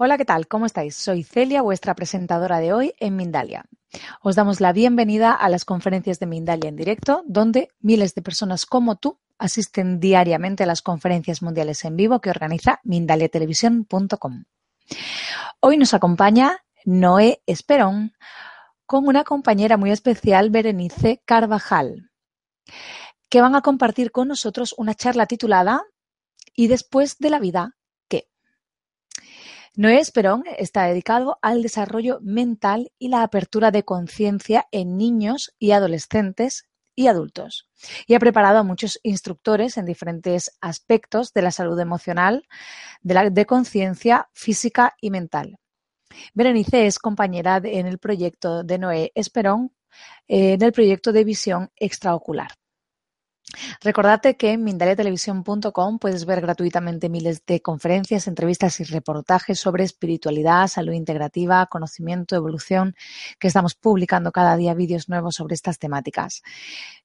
Hola, ¿qué tal? ¿Cómo estáis? Soy Celia, vuestra presentadora de hoy en Mindalia. Os damos la bienvenida a las conferencias de Mindalia en directo, donde miles de personas como tú asisten diariamente a las conferencias mundiales en vivo que organiza mindaliatelevisión.com. Hoy nos acompaña Noé Esperón con una compañera muy especial, Berenice Carvajal, que van a compartir con nosotros una charla titulada ¿Y después de la vida Noé Esperón está dedicado al desarrollo mental y la apertura de conciencia en niños y adolescentes y adultos. Y ha preparado a muchos instructores en diferentes aspectos de la salud emocional, de, de conciencia física y mental. Berenice es compañera en el proyecto de Noé Esperón, eh, en el proyecto de visión extraocular. Recordate que en mindaliatelevisión.com puedes ver gratuitamente miles de conferencias, entrevistas y reportajes sobre espiritualidad, salud integrativa, conocimiento, evolución, que estamos publicando cada día vídeos nuevos sobre estas temáticas.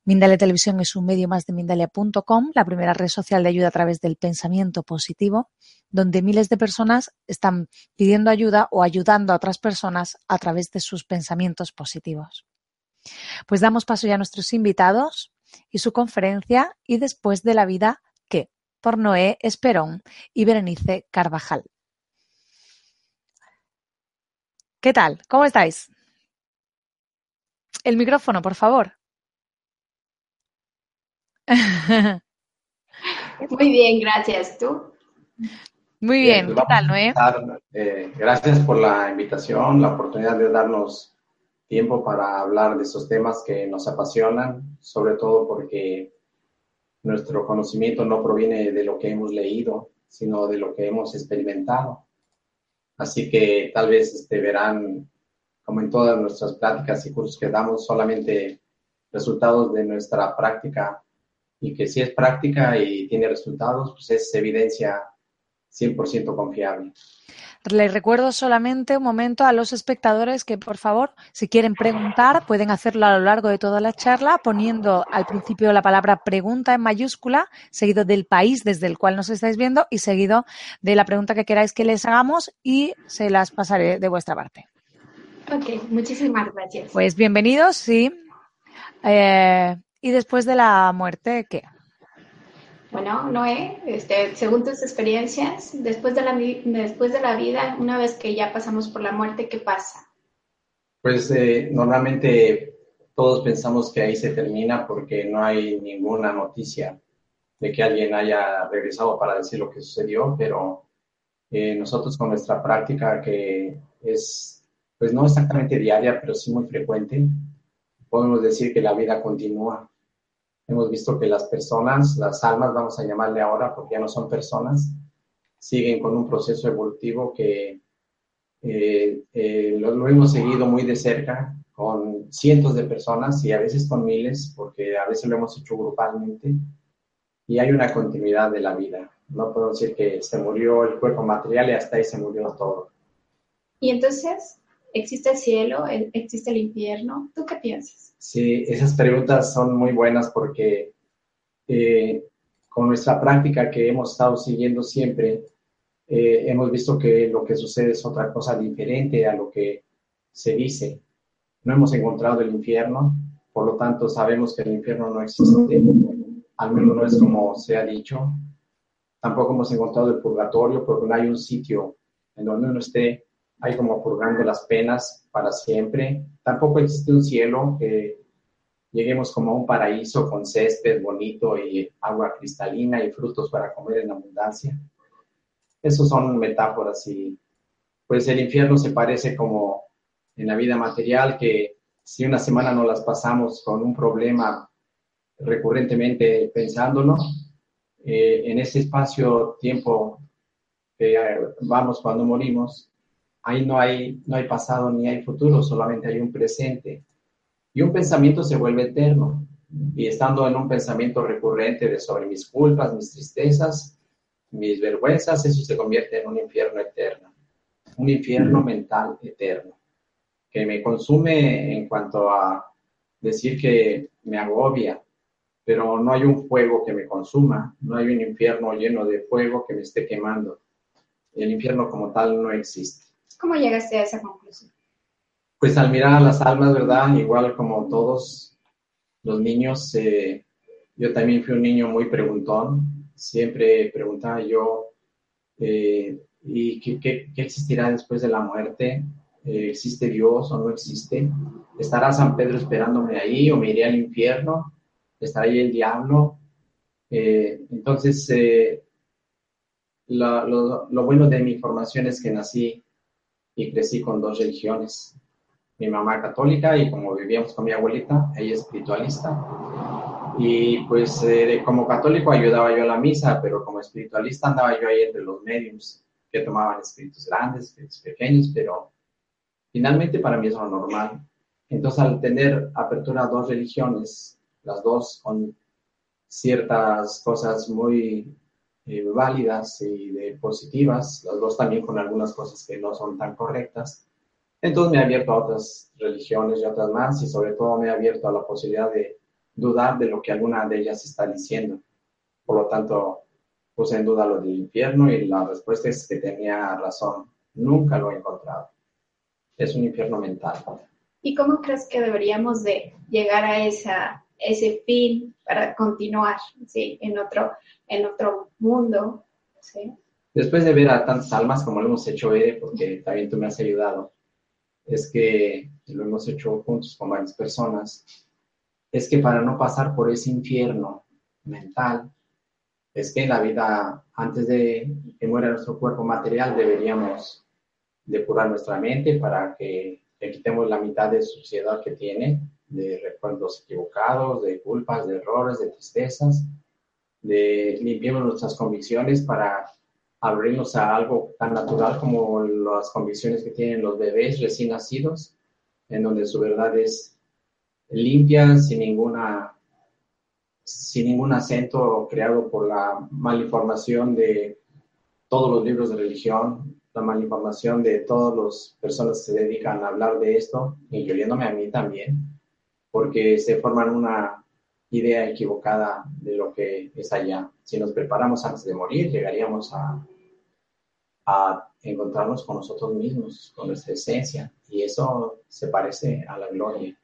Mindalia Televisión es un medio más de Mindalia.com, la primera red social de ayuda a través del pensamiento positivo, donde miles de personas están pidiendo ayuda o ayudando a otras personas a través de sus pensamientos positivos. Pues damos paso ya a nuestros invitados y su conferencia Y después de la vida, ¿qué? por Noé Esperón y Berenice Carvajal. ¿Qué tal? ¿Cómo estáis? El micrófono, por favor. Muy bien, gracias. ¿Tú? Muy bien, ¿qué tal, Noé? Eh, gracias por la invitación, la oportunidad de darnos tiempo para hablar de esos temas que nos apasionan, sobre todo porque nuestro conocimiento no proviene de lo que hemos leído, sino de lo que hemos experimentado. Así que tal vez este, verán, como en todas nuestras prácticas y cursos que damos, solamente resultados de nuestra práctica y que si es práctica y tiene resultados, pues es evidencia 100% confiable. Les recuerdo solamente un momento a los espectadores que, por favor, si quieren preguntar, pueden hacerlo a lo largo de toda la charla poniendo al principio la palabra pregunta en mayúscula, seguido del país desde el cual nos estáis viendo y seguido de la pregunta que queráis que les hagamos y se las pasaré de vuestra parte. Ok, muchísimas gracias. Pues bienvenidos, sí. Eh, y después de la muerte, ¿qué? Bueno, Noé, este, según tus experiencias, después de, la, después de la vida, una vez que ya pasamos por la muerte, ¿qué pasa? Pues eh, normalmente todos pensamos que ahí se termina porque no hay ninguna noticia de que alguien haya regresado para decir lo que sucedió, pero eh, nosotros con nuestra práctica que es, pues no exactamente diaria, pero sí muy frecuente, podemos decir que la vida continúa Hemos visto que las personas, las almas, vamos a llamarle ahora porque ya no son personas, siguen con un proceso evolutivo que eh, eh, lo, hemos seguido muy de cerca con cientos de personas y a veces con miles, porque a veces lo hemos hecho grupalmente, y hay una continuidad de la vida. No puedo decir que se murió el cuerpo material y hasta ahí se murió todo. Y entonces, ¿existe el cielo? ¿Existe el infierno? ¿Tú qué piensas? Sí, esas preguntas son muy buenas porque eh, con nuestra práctica que hemos estado siguiendo siempre, eh, hemos visto que lo que sucede es otra cosa diferente a lo que se dice. No hemos encontrado el infierno, por lo tanto sabemos que el infierno no existe, al menos no es como se ha dicho. Tampoco hemos encontrado el purgatorio porque no hay un sitio en donde uno esté hay como purgando las penas para siempre. Tampoco existe un cielo que lleguemos como a un paraíso con césped bonito y agua cristalina y frutos para comer en abundancia. Esos son metáforas y pues el infierno se parece como en la vida material que si una semana no las pasamos con un problema recurrentemente pensándolo, eh, en ese espacio-tiempo que vamos cuando morimos, ahí no hay, no hay pasado ni hay futuro, solamente hay un presente. Y un pensamiento se vuelve eterno. Y estando en un pensamiento recurrente de sobre mis culpas, mis tristezas, mis vergüenzas, eso se convierte en un infierno eterno. Un infierno mental eterno, que me consume en cuanto a decir que me agobia, pero no hay un fuego que me consuma, no hay un infierno lleno de fuego que me esté quemando el infierno como tal no existe. ¿Cómo llegaste a esa conclusión? Pues al mirar a las almas, ¿verdad? Igual como todos los niños, eh, yo también fui un niño muy preguntón, siempre preguntaba yo, eh, ¿y qué, existirá después de la muerte? Eh, ¿Existe Dios o no existe? ¿Estará San Pedro esperándome ahí o me iré al infierno? ¿Estará ahí el diablo? entonces, lo, bueno de mi formación es que nací y crecí con dos religiones. Mi mamá católica y como vivíamos con mi abuelita, ella espiritualista. Y pues eh, como católico ayudaba yo a la misa, pero como espiritualista andaba yo ahí entre los mediums que tomaban espíritus grandes, espíritus pequeños, pero finalmente para mí es lo normal. Entonces al tener apertura a dos religiones, las dos con ciertas cosas muy eh, válidas y de positivas, las dos también con algunas cosas que no son tan correctas. Entonces me he abierto a otras religiones y otras más y sobre todo me he abierto a la posibilidad de dudar de lo que alguna de ellas está diciendo. Por lo tanto, puse en duda lo del infierno y la respuesta es que tenía razón. Nunca lo he encontrado. Es un infierno mental. ¿Y cómo crees que deberíamos de llegar a esa, ese fin para continuar ¿sí? en otro en otro mundo. ¿sí? Después de ver a tantas almas como lo hemos hecho, Ere, porque también tú me has ayudado, es que lo hemos hecho juntos con varias personas, es que para no pasar por ese infierno mental, es que en la vida, antes de que muera nuestro cuerpo material, deberíamos depurar nuestra mente para que le quitemos la mitad de suciedad que tiene, de recuerdos equivocados, de culpas, de errores, de tristezas, de limpiemos nuestras convicciones para abrirnos a algo tan natural como las convicciones que tienen los bebés recién nacidos, en donde su verdad es limpia, sin ninguna sin ningún acento creado por la malinformación de todos los libros de religión, la malinformación de todas las personas que se dedican a hablar de esto, incluyéndome a mí también, porque se forman una idea equivocada de lo que es allá. Si nos preparamos antes de morir, llegaríamos a, a encontrarnos con nosotros mismos, con nuestra esencia, y eso se parece a la gloria.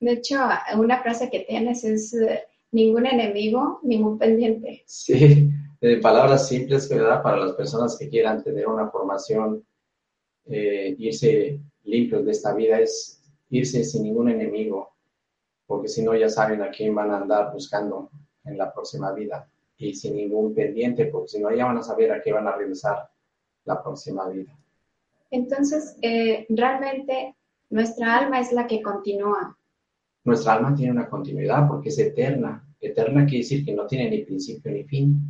De hecho, una frase que tienes es eh, ningún enemigo, ningún pendiente. Sí, de palabras simples, ¿verdad? Para las personas que quieran tener una formación, eh, irse limpios de esta vida es irse sin ningún enemigo, porque si no ya saben a quién van a andar buscando en la próxima vida y sin ningún pendiente, porque si no ya van a saber a qué van a regresar la próxima vida. Entonces, eh, realmente nuestra alma es la que continúa. Nuestra alma tiene una continuidad porque es eterna. Eterna quiere decir que no tiene ni principio ni fin.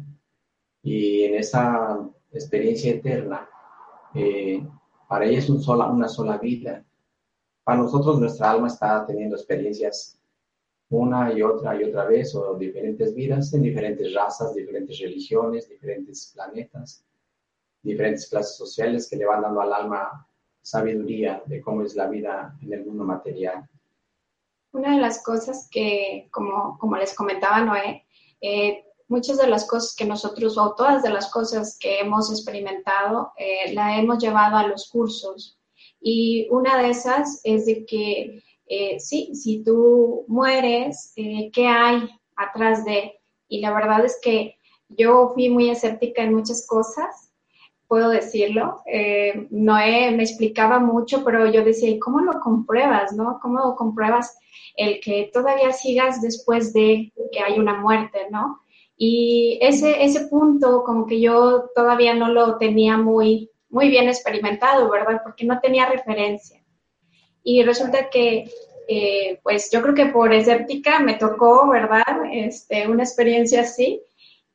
Y en esa experiencia eterna, eh, para ella es un sola, una sola vida. Para nosotros nuestra alma está teniendo experiencias una y otra y otra vez, o diferentes vidas en diferentes razas, diferentes religiones, diferentes planetas, diferentes clases sociales que le van dando al alma sabiduría de cómo es la vida en el mundo material. Una de las cosas que, como, como les comentaba Noé, eh, muchas de las cosas que nosotros, o todas de las cosas que hemos experimentado, eh, la hemos llevado a los cursos. Y una de esas es de que eh, sí, si tú mueres, eh, ¿qué hay atrás de? Y la verdad es que yo fui muy escéptica en muchas cosas, puedo decirlo. Eh, Noé me explicaba mucho, pero yo decía, ¿y cómo lo compruebas, no? ¿Cómo compruebas el que todavía sigas después de que hay una muerte, no? Y ese, ese punto como que yo todavía no lo tenía muy, muy bien experimentado, ¿verdad? Porque no tenía referencia. Y resulta que, eh, pues yo creo que por escéptica me tocó, ¿verdad? Este, una experiencia así.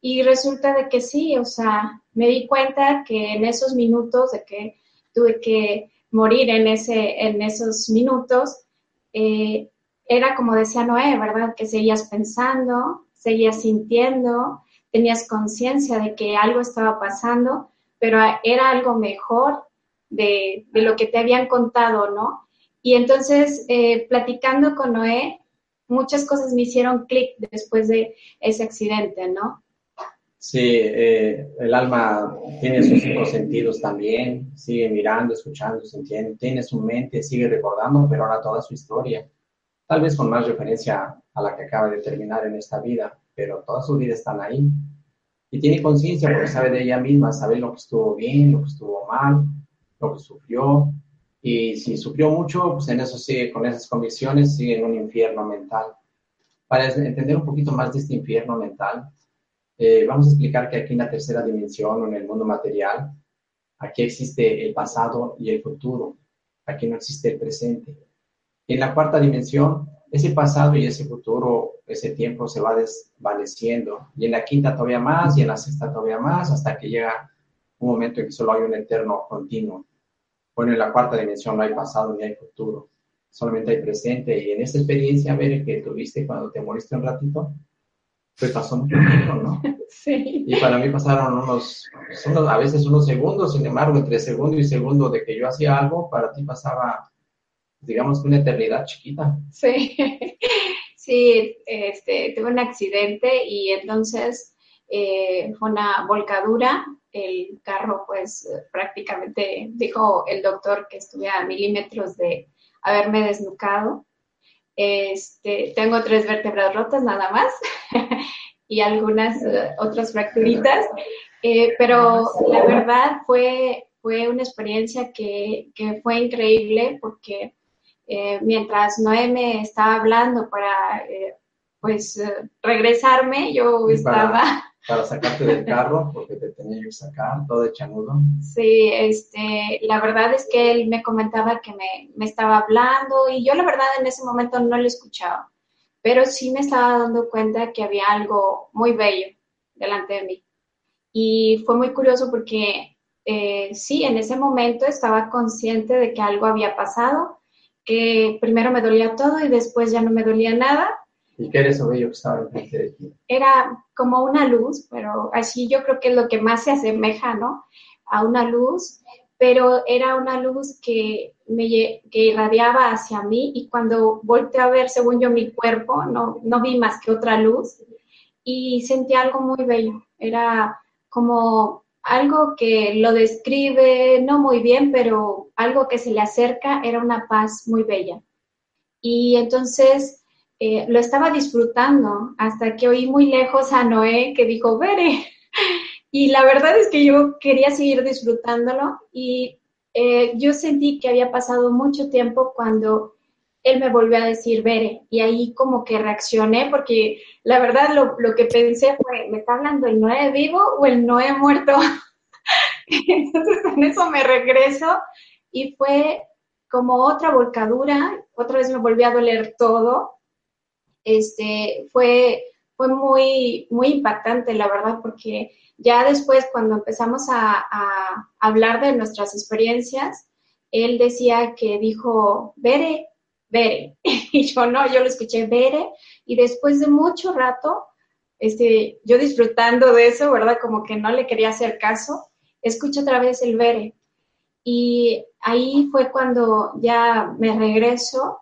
Y resulta de que sí, o sea, me di cuenta que en esos minutos de que tuve que morir en, ese, en esos minutos, eh, era como decía Noé, ¿verdad? Que seguías pensando, seguías sintiendo, tenías conciencia de que algo estaba pasando, pero era algo mejor de, de, lo que te habían contado, ¿no? Y entonces, eh, platicando con Noé, muchas cosas me hicieron clic después de ese accidente, ¿no? Sí, eh, el alma tiene sus cinco sentidos también, sigue mirando, escuchando, sintiendo, tiene su mente, sigue recordando, pero ahora toda su historia, tal vez con más referencia a la que acaba de terminar en esta vida, pero toda su vida están ahí. Y tiene conciencia porque sabe de ella misma, sabe lo que estuvo bien, lo que estuvo mal, lo que sufrió. Y si sufrió mucho, pues en eso sigue, con esas convicciones, sigue en un infierno mental. Para entender un poquito más de este infierno mental, eh, vamos a explicar que aquí en la tercera dimensión o en el mundo material, aquí existe el pasado y el futuro, aquí no existe el presente. en la cuarta dimensión, ese pasado y ese futuro, ese tiempo se va desvaneciendo. Y en la quinta todavía más y en la sexta todavía más, hasta que llega un momento en que solo hay un eterno continuo. Bueno, en la cuarta dimensión no hay pasado ni hay futuro, solamente hay presente. Y en esa experiencia, ver que tuviste cuando te moriste un ratito, pues pasó mucho tiempo, ¿no? Sí. Y para mí pasaron unos, unos, a veces unos segundos, sin embargo, entre segundo y segundo de que yo hacía algo, para ti pasaba, digamos, una eternidad chiquita. Sí, sí, este, tuve un accidente y entonces eh, fue una volcadura. El carro, pues, prácticamente dijo el doctor que estuve a milímetros de haberme desnucado. Este, tengo tres vértebras rotas nada más y algunas uh, otras fracturitas, eh, pero la verdad fue, fue una experiencia que fue increíble porque eh, mientras Noé me estaba hablando para eh, pues regresarme, yo estaba para sacarte del carro, porque te tenía que sacar, todo de chanudo. Sí, este, la verdad es que él me comentaba que me, me, estaba hablando y yo la verdad en ese momento no le escuchaba, pero sí me estaba dando cuenta que había algo muy bello delante de mí. Y fue muy curioso porque eh, sí, en ese momento estaba consciente de que algo había pasado, que primero me dolía todo y después ya no me dolía nada ¿Y qué era eso bello que estaba enfrente de ti? Era como una luz, pero así yo creo que es lo que más se asemeja, ¿no? A una luz, pero era una luz que me que irradiaba hacia mí y cuando volteé a ver, según yo, mi cuerpo, no, no vi más que otra luz y sentí algo muy bello. Era como algo que lo describe no muy bien, pero algo que se le acerca, era una paz muy bella. Y entonces eh, lo estaba disfrutando hasta que oí muy lejos a Noé que dijo, Vere. Y la verdad es que yo quería seguir disfrutándolo y eh, yo sentí que había pasado mucho tiempo cuando él me volvió a decir, Vere, y ahí como que reaccioné porque la verdad lo, lo que pensé fue, ¿me está hablando el Noé vivo o el Noé muerto? Entonces en eso me regreso y fue como otra volcadura, otra vez me volvió a doler todo este, fue, fue muy, muy impactante, la verdad, porque ya después cuando empezamos a, hablar de nuestras experiencias, él decía que dijo, Bere, Bere, y yo no, yo lo escuché, Bere, y después de mucho rato, este, yo disfrutando de eso, ¿verdad? Como que no le quería hacer caso, escucho otra vez el Bere. Y ahí fue cuando ya me regreso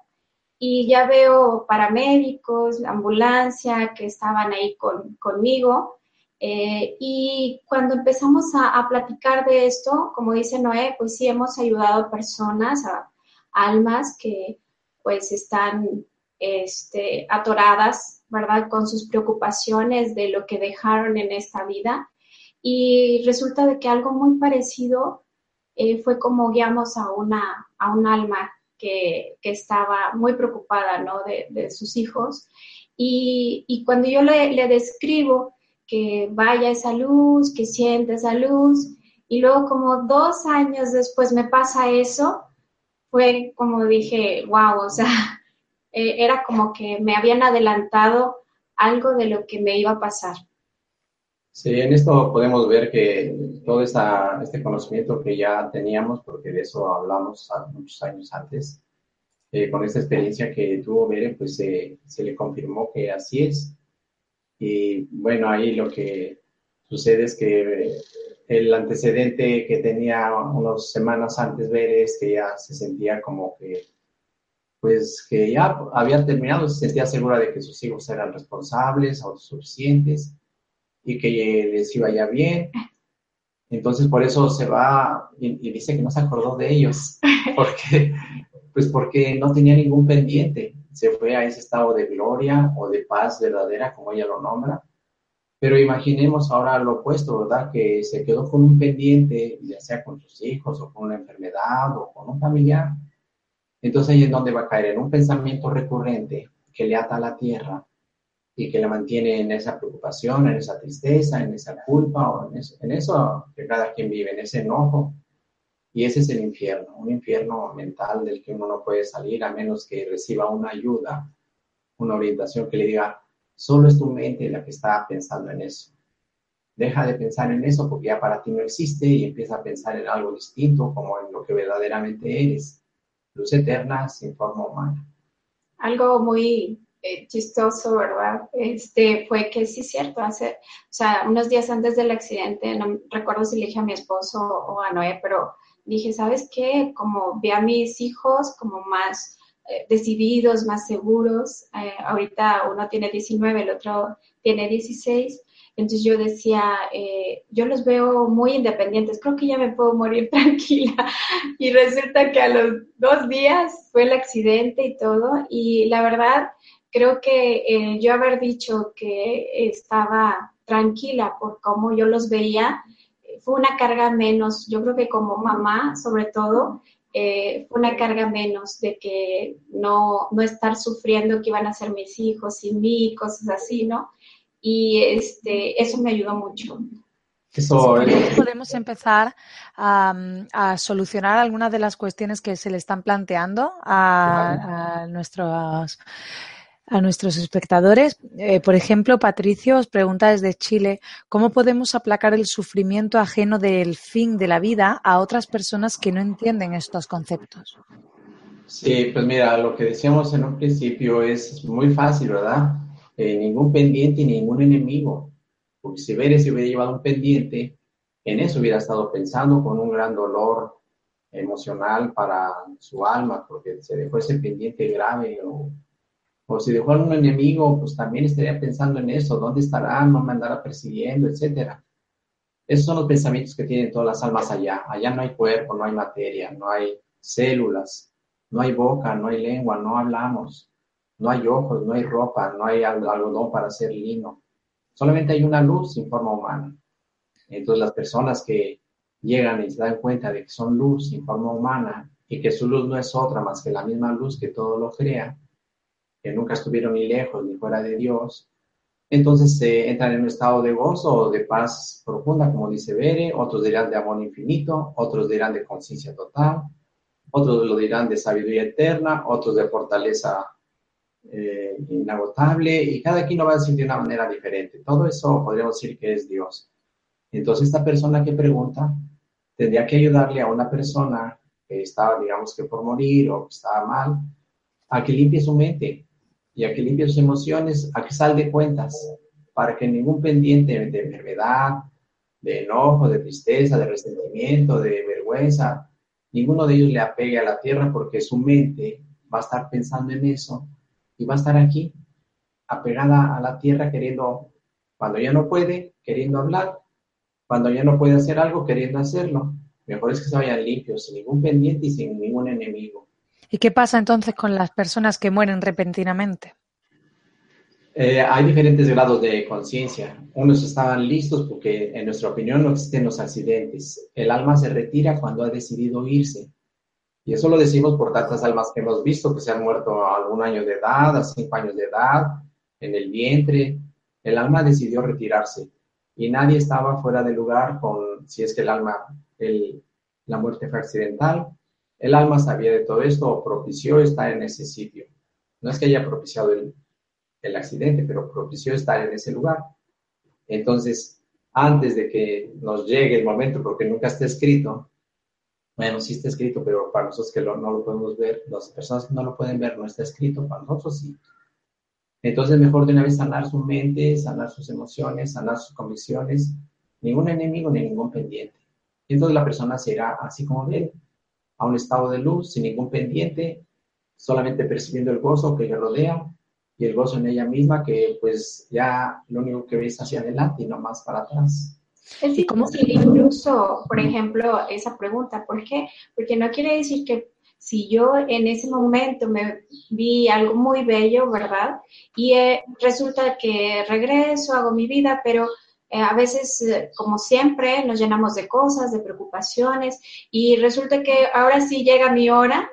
y ya veo paramédicos, la ambulancia que estaban ahí conmigo. Eh, y cuando empezamos a, platicar de esto, como dice Noé, pues sí hemos ayudado a personas, a, almas que pues están este, atoradas, ¿verdad? Con sus preocupaciones de lo que dejaron en esta vida. Y resulta de que algo muy parecido eh, fue como guiamos a una, a un alma que, estaba muy preocupada ¿no? de, sus hijos. Y, cuando yo le, describo que vaya esa luz, que siente esa luz, y luego como dos años después me pasa eso, fue como dije, wow, o sea, eh, era como que me habían adelantado algo de lo que me iba a pasar. Sí, en esto podemos ver que todo esta, este conocimiento que ya teníamos, porque de eso hablamos muchos años antes, eh, con esta experiencia que tuvo Bere, pues se le confirmó que así es. Y bueno, ahí lo que sucede es que el antecedente que tenía unas semanas antes Bere es que ya se sentía como que, pues que ya había terminado, se sentía segura de que sus hijos eran responsables, autosuficientes y que les iba ya bien. Entonces por eso se va y, y dice que no se acordó de ellos, porque, pues porque no tenía ningún pendiente. Se fue a ese estado de gloria o de paz verdadera, como ella lo nombra. Pero imaginemos ahora lo opuesto, ¿verdad? Que se quedó con un pendiente, ya sea con sus hijos o con una enfermedad o con un familiar. Entonces ahí es donde va a caer en un pensamiento recurrente que le ata a la tierra y que le mantiene en esa preocupación, en esa tristeza, en esa culpa o en eso, en eso que cada quien vive, en ese enojo. Y ese es el infierno, un infierno mental del que uno no puede salir a menos que reciba una ayuda, una orientación que le diga, solo es tu mente la que está pensando en eso. Deja de pensar en eso porque ya para ti no existe y empieza a pensar en algo distinto como en lo que verdaderamente eres. Luz eterna sin forma humana. Algo muy eh, chistoso, ¿verdad? Este, fue que sí, cierto, hace, o sea, unos días antes del accidente, no recuerdo si le dije a mi esposo o a Noé, pero dije, ¿sabes qué? Como vi a mis hijos como más decididos, más seguros. Eh, ahorita uno tiene 19, el otro tiene 16. Entonces yo decía, eh, yo los veo muy independientes, creo que ya me puedo morir tranquila. Y resulta que a los dos días fue el accidente y todo. Y la verdad, creo que yo haber dicho que estaba tranquila por cómo yo los veía, fue una carga menos. Yo creo que como mamá, sobre todo, eh, fue una carga menos de que no, no estar sufriendo que iban a ser mis hijos sin mí, cosas así, ¿no? Y este, eso me ayudó mucho. Eso, podemos empezar a, solucionar algunas de las cuestiones que se le están planteando a, a nuestros a nuestros espectadores. Eh, por ejemplo, Patricio os pregunta desde Chile, ¿cómo podemos aplacar el sufrimiento ajeno del fin de la vida a otras personas que no entienden estos conceptos? Sí, pues mira, lo que decíamos en un principio es muy fácil, ¿verdad? Eh, ningún pendiente y ningún enemigo. Porque si Veres hubiera llevado un pendiente, en eso hubiera estado pensando con un gran dolor emocional para su alma, porque se dejó ese pendiente grave o o si dejó a un enemigo, pues también estaría pensando en eso, ¿dónde estará? No me andará persiguiendo, etcétera. Esos son los pensamientos que tienen todas las almas allá. Allá no hay cuerpo, no hay materia, no hay células, no hay boca, no hay lengua, no hablamos, no hay ojos, no hay ropa, no hay algodón para hacer lino. Solamente hay una luz sin forma humana. Entonces las personas que llegan y se dan cuenta de que son luz sin forma humana y que su luz no es otra más que la misma luz que todo lo crea, que nunca estuvieron ni lejos ni fuera de Dios, entonces se entran en un estado de gozo o de paz profunda, como dice Bere, otros dirán de amor infinito, otros dirán de conciencia total, otros lo dirán de sabiduría eterna, otros de fortaleza eh, inagotable, y cada quien lo va a decir de una manera diferente. Todo eso podríamos decir que es Dios. Entonces esta persona que pregunta tendría que ayudarle a una persona que estaba, digamos que por morir o que estaba mal, a que limpie su mente, y a que limpie sus emociones, a que sal de cuentas, para que ningún pendiente de enfermedad, de enojo, de tristeza, de resentimiento, de vergüenza, ninguno de ellos le apegue a la tierra porque su mente va a estar pensando en eso y va a estar aquí, apegada a la tierra queriendo, cuando ya no puede, queriendo hablar, cuando ya no puede hacer algo, queriendo hacerlo. Mejor es que se vayan limpios, sin ningún pendiente y sin ningún enemigo. ¿Y qué pasa entonces con las personas que mueren repentinamente? Eh, hay diferentes grados de conciencia. Unos estaban listos porque, en nuestra opinión, no existen los accidentes. El alma se retira cuando ha decidido irse. Y eso lo decimos por tantas almas que hemos visto que se han muerto a algún año de edad, a cinco años de edad, en el vientre. El alma decidió retirarse y nadie estaba fuera de lugar con si es que el alma, la muerte fue accidental el alma sabía de todo esto o propició estar en ese sitio. No es que haya propiciado el, accidente, pero propició estar en ese lugar. Entonces, antes de que nos llegue el momento, porque nunca está escrito, bueno, sí está escrito, pero para nosotros que no lo podemos ver, las personas que no lo pueden ver, no está escrito, para nosotros sí. Entonces, mejor de una vez sanar su mente, sanar sus emociones, sanar sus convicciones, ningún enemigo ni ningún pendiente. Entonces la persona será así como viene a un estado de luz sin ningún pendiente, solamente percibiendo el gozo que le rodea y el gozo en ella misma que pues ya lo único que ves hacia adelante y no más para atrás. Es difícil incluso, por ejemplo, esa pregunta, ¿por qué? Porque no quiere decir que si yo en ese momento me vi algo muy bello, ¿verdad? Y eh, resulta que regreso, hago mi vida, pero eh, a veces, eh, como siempre, nos llenamos de cosas, de preocupaciones, y resulta que ahora sí llega mi hora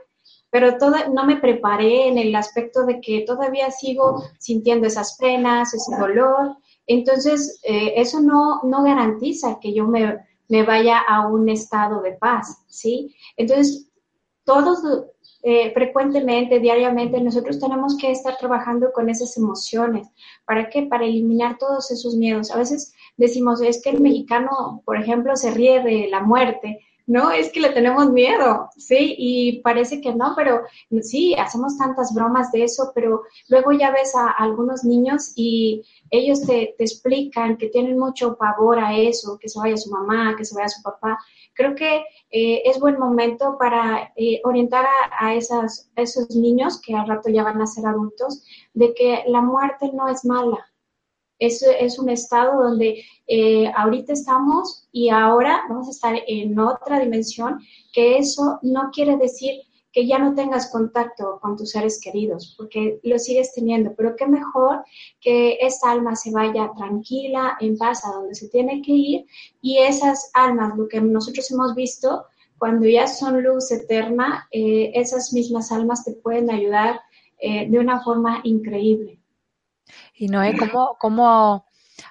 pero toda, no me preparé en el aspecto de que todavía sigo sintiendo esas penas, ese dolor. Entonces, eh, eso no, no garantiza que yo me, me, vaya a un estado de paz, ¿sí? Entonces, todos eh, frecuentemente, diariamente, nosotros tenemos que estar trabajando con esas emociones. ¿Para qué? Para eliminar todos esos miedos. A veces decimos, es que el mexicano, por ejemplo, se ríe de la muerte, no, es que le tenemos miedo, ¿sí? Y parece que no, pero sí, hacemos tantas bromas de eso, pero luego ya ves a, algunos niños y ellos te, explican que tienen mucho pavor a eso, que se vaya su mamá, que se vaya su papá. Creo que eh, es buen momento para eh, orientar a, esas, a esos niños que al rato ya van a ser adultos, de que la muerte no es mala, es, un estado donde eh, ahorita estamos y ahora vamos a estar en otra dimensión, que eso no quiere decir que ya no tengas contacto con tus seres queridos, porque lo sigues teniendo, pero qué mejor que esa alma se vaya tranquila, en paz, a donde se tiene que ir, y esas almas, lo que nosotros hemos visto, cuando ya son luz eterna, eh, esas mismas almas te pueden ayudar eh, de una forma increíble. Y Noé, ¿cómo, cómo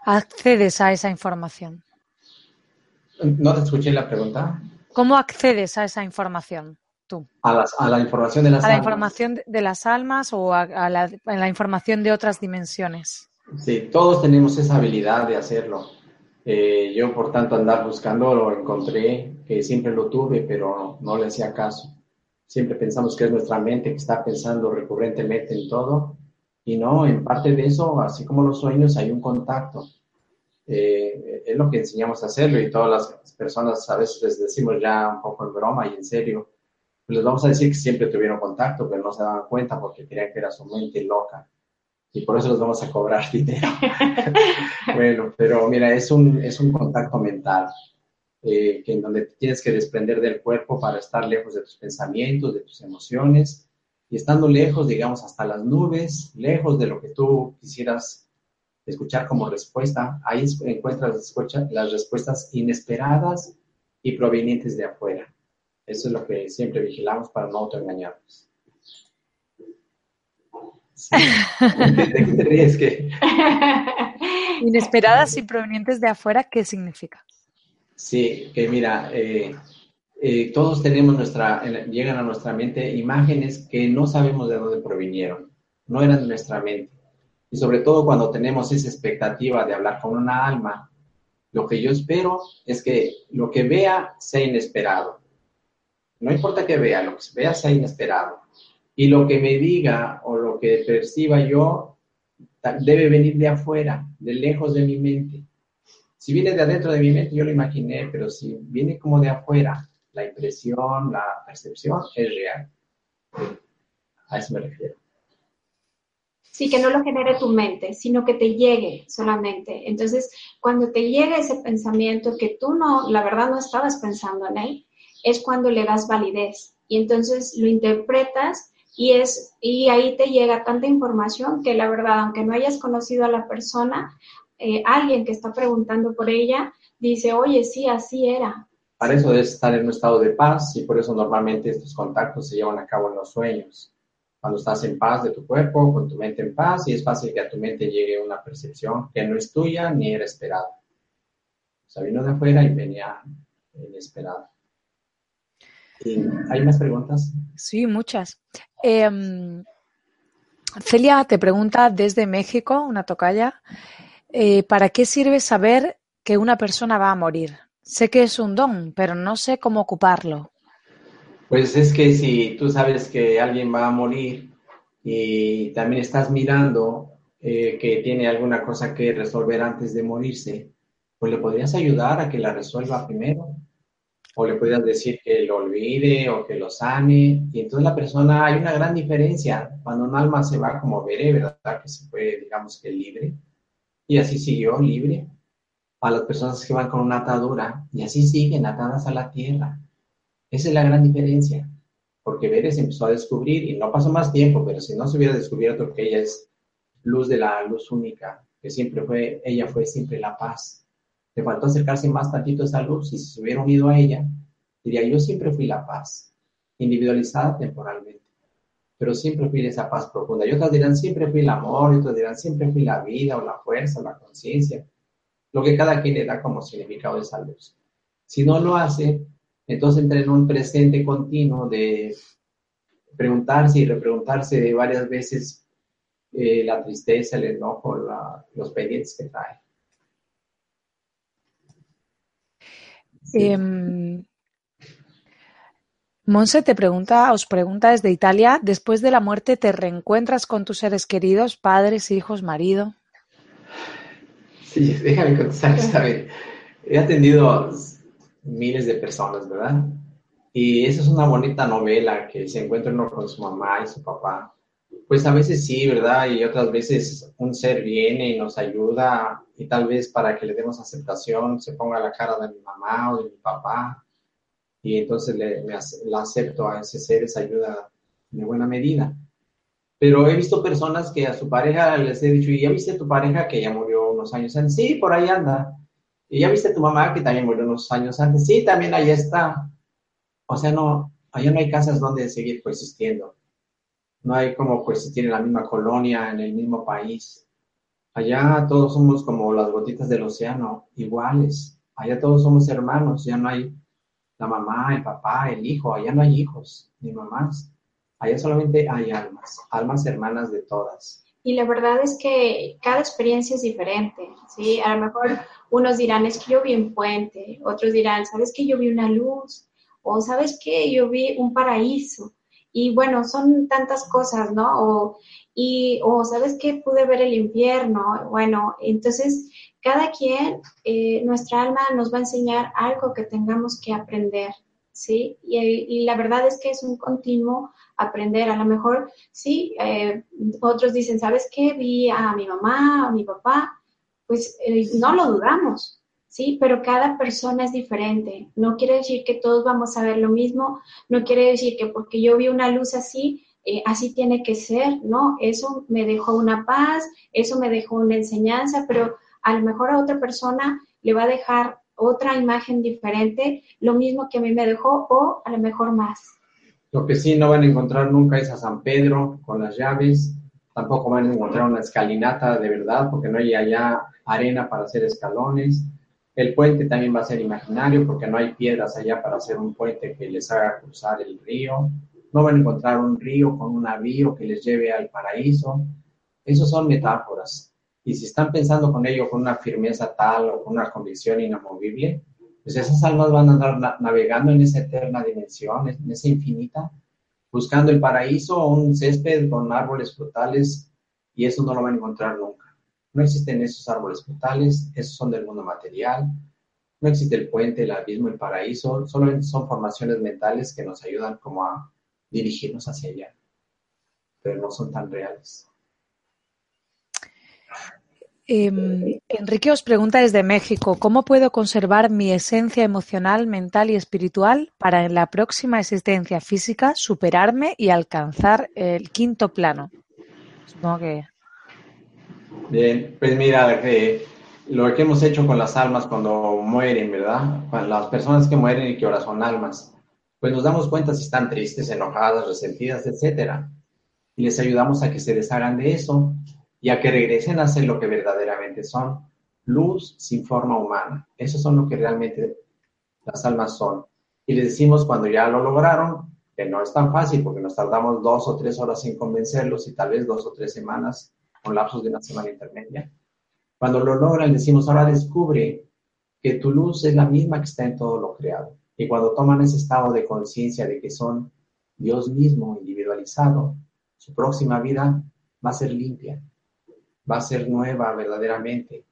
accedes a esa información? No te escuché la pregunta. ¿Cómo accedes a esa información tú? A, la información de las almas. A la información de las almas o a, la, información de otras dimensiones. Sí, todos tenemos esa habilidad de hacerlo. Eh, yo, por tanto, andar buscando lo encontré, que siempre lo tuve, pero no, no le hacía caso. Siempre pensamos que es nuestra mente que está pensando recurrentemente en todo y no, en parte de eso, así como los sueños, hay un contacto. Eh, es lo que enseñamos a hacerlo y todas las personas a veces les decimos ya un poco en broma y en serio, les vamos a decir que siempre tuvieron contacto, pero no se daban cuenta porque creían que era su mente loca. Y por eso les vamos a cobrar dinero. bueno, pero mira, es un, es un contacto mental, eh, que en donde tienes que desprender del cuerpo para estar lejos de tus pensamientos, de tus emociones y estando lejos, digamos, hasta las nubes, lejos de lo que tú quisieras escuchar como respuesta, ahí encuentras las respuestas inesperadas y provenientes de afuera. Eso es lo que siempre vigilamos para no autoengañarnos. Inesperadas y provenientes de afuera, ¿qué significa? Sí, que mira, eh, eh, todos tenemos nuestra, llegan a nuestra mente imágenes que no sabemos de dónde provinieron, no eran de nuestra mente. Y sobre todo cuando tenemos esa expectativa de hablar con una alma, lo que yo espero es que lo que vea sea inesperado. No importa que vea, lo que vea sea inesperado. Y lo que me diga o lo que perciba yo debe venir de afuera, de lejos de mi mente. Si viene de adentro de mi mente, yo lo imaginé, pero si viene como de afuera, la impresión, la percepción es real. A eso me refiero. Sí, que no lo genere tu mente, sino que te llegue solamente. Entonces, cuando te llega ese pensamiento que tú no, la verdad no estabas pensando en él, es cuando le das validez. Y entonces lo interpretas y, es, y ahí te llega tanta información que la verdad, aunque no hayas conocido a la persona, eh, alguien que está preguntando por ella dice, oye, sí, así era. Para eso es estar en un estado de paz y por eso normalmente estos contactos se llevan a cabo en los sueños. Cuando estás en paz de tu cuerpo, con tu mente en paz, y es fácil que a tu mente llegue una percepción que no es tuya ni era esperada. O sea, vino de afuera y venía inesperada. ¿Hay más preguntas? Sí, muchas. Em, Celia te pregunta desde México, una tocaya, eh, ¿para qué sirve saber que una persona va a morir? Sé que es un don, pero no sé cómo ocuparlo. Pues es que si tú sabes que alguien va a morir y también estás mirando eh, que tiene alguna cosa que resolver antes de morirse, pues le podrías ayudar a que la resuelva primero. o le pudieras decir que lo olvide o que lo sane. Y entonces la persona, hay una gran diferencia cuando un alma se va como veré, ¿verdad? Que se fue, digamos que libre. Y así siguió libre. A las personas que van con una atadura y así siguen atadas a la tierra. Esa es la gran diferencia. Porque Bere se empezó a descubrir y no pasó más tiempo, pero si no se hubiera descubierto que ella es luz de la luz única, que siempre fue, ella fue siempre la paz le faltó acercarse más tantito a esa luz y si se hubiera unido a ella, diría, yo siempre fui la paz, individualizada temporalmente, pero siempre fui esa paz profunda. Y otras dirán, siempre fui el amor, y otras dirán, siempre fui la vida o la fuerza o la conciencia, lo que cada quien le da como significado de esa luz. Si no lo hace, entonces entra en un presente continuo de preguntarse y repreguntarse de varias veces eh, la tristeza, el enojo, los pendientes que trae. Em, Monse te pregunta, os pregunta desde Italia, después de la muerte, ¿te reencuentras con tus seres queridos, padres, hijos, marido? Sí, déjame contestar esta vez. He atendido miles de personas, ¿verdad? Y esa es una bonita novela que se encuentra uno con su mamá y su papá. Pues a veces sí, ¿verdad? Y otras veces un ser viene y nos ayuda y tal vez para que le demos aceptación se ponga la cara de mi mamá o de mi papá y entonces le, acepto a ese ser esa ayuda de buena medida. Pero he visto personas que a su pareja les he dicho, ¿y ya viste tu pareja que ya murió unos años antes? Sí, por ahí anda. ¿Y ya viste tu mamá que también murió unos años antes? Sí, también ahí está. O sea, no, allá no hay casas donde seguir coexistiendo. No hay como coexistir en la misma colonia, en el mismo país. Allá todos somos como las gotitas del océano, iguales. Allá todos somos hermanos, ya no hay la mamá, el papá, el hijo, allá no hay hijos ni mamás. Allá solamente hay almas, almas hermanas de todas. Y la verdad es que cada experiencia es diferente, ¿sí? A lo mejor unos dirán, es que yo vi un puente, otros dirán, ¿sabes que yo vi una luz? O ¿sabes que yo vi un paraíso? Y bueno, son tantas cosas, ¿no? O, y, o ¿sabes que pude ver el infierno? Bueno, entonces cada quien, eh, nuestra alma nos va a enseñar algo que tengamos que aprender, ¿sí? Y, la verdad es que es un continuo aprender. A lo mejor, sí, eh, otros dicen, ¿sabes qué? Vi a mi mamá, a mi papá, pues eh, no lo dudamos, ¿sí? Pero cada persona es diferente. No quiere decir que todos vamos a ver lo mismo, no quiere decir que porque yo vi una luz así, eh, así tiene que ser, ¿no? Eso me dejó una paz, eso me dejó una enseñanza, pero a lo mejor a otra persona le va a dejar otra imagen diferente, lo mismo que a mí me dejó o a lo mejor más. Lo que sí no van a encontrar nunca es a San Pedro con las llaves, tampoco van a encontrar una escalinata de verdad, porque no hay allá arena para hacer escalones el puente también va a ser imaginario porque no hay piedras allá para hacer un puente que les haga cruzar el río. No van a encontrar un río con un navío que les lleve al paraíso. Esos son metáforas. Y si están pensando con ello con una firmeza tal o con una convicción inamovible, pues esas almas van a andar navegando en esa eterna dimensión, en esa infinita, buscando el paraíso o un césped con árboles frutales, y eso no lo van a encontrar nunca. No existen esos árboles frutales, esos son del mundo material. No existe el puente, el abismo, el paraíso. Solamente son formaciones mentales que nos ayudan como a dirigirnos hacia allá, pero no son tan reales. Em, Enrique os pregunta desde México, ¿cómo puedo conservar mi esencia emocional, mental y espiritual para en la próxima existencia física superarme y alcanzar el quinto plano? Bien, pues mira, lo que hemos hecho con las almas cuando mueren, ¿verdad? las personas que mueren y que ahora son almas, pues nos damos cuenta si están tristes, enojadas, resentidas, etcétera. Y les ayudamos a que se deshagan de eso y a que regresen a ser lo que verdaderamente son, luz sin forma humana. Eso son lo que realmente las almas son. Y les decimos cuando ya lo lograron, que no es tan fácil porque nos tardamos dos o tres horas en convencerlos y tal vez dos o tres semanas con lapsos de una semana intermedia. Cuando lo logran, decimos, ahora descubre que tu luz es la misma que está en todo lo creado. Y cuando toman ese estado de conciencia de que son Dios mismo individualizado, su próxima vida va a ser limpia, va a ser nueva verdaderamente.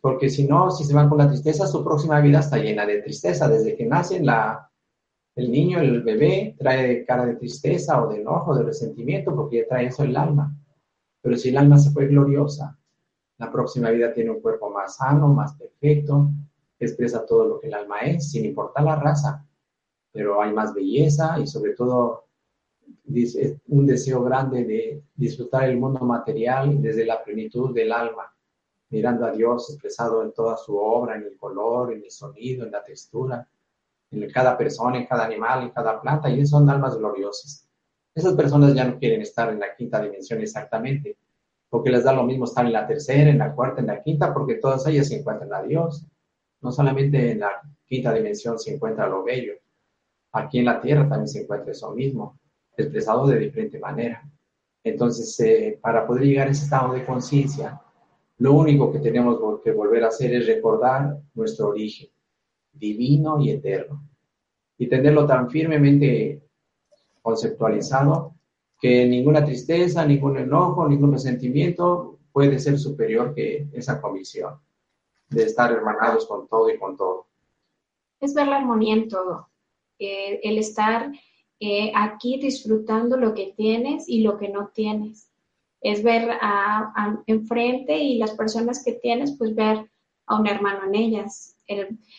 Porque si no, si se van con la tristeza, su próxima vida está llena de tristeza. Desde que nace la, el niño, el bebé, trae cara de tristeza o de enojo, de resentimiento, porque ya trae eso el alma. Pero si el alma se fue gloriosa, la próxima vida tiene un cuerpo más sano, más perfecto, expresa todo lo que el alma es, sin importar la raza. Pero hay más belleza y sobre todo un deseo grande de disfrutar el mundo material desde la plenitud del alma mirando a Dios expresado en toda su obra, en el color, en el sonido, en la textura, en cada persona, en cada animal, en cada planta, y son almas gloriosas. Esas personas ya no quieren estar en la quinta dimensión exactamente, porque les da lo mismo estar en la tercera, en la cuarta, en la quinta, porque todas ellas se encuentran a Dios. No solamente en la quinta dimensión se encuentra lo bello, aquí en la tierra también se encuentra eso mismo, expresado de diferente manera. Entonces, eh, para poder llegar a ese estado de conciencia, lo único que tenemos que volver a hacer es recordar nuestro origen, divino y eterno, y tenerlo tan firmemente conceptualizado que ninguna tristeza, ningún enojo, ningún resentimiento puede ser superior que esa comisión de estar hermanados con todo y con todo. Es ver la armonía en todo, eh, el estar eh, aquí disfrutando lo que tienes y lo que no tienes es ver a, enfrente y las personas que tienes, pues ver a un hermano en ellas.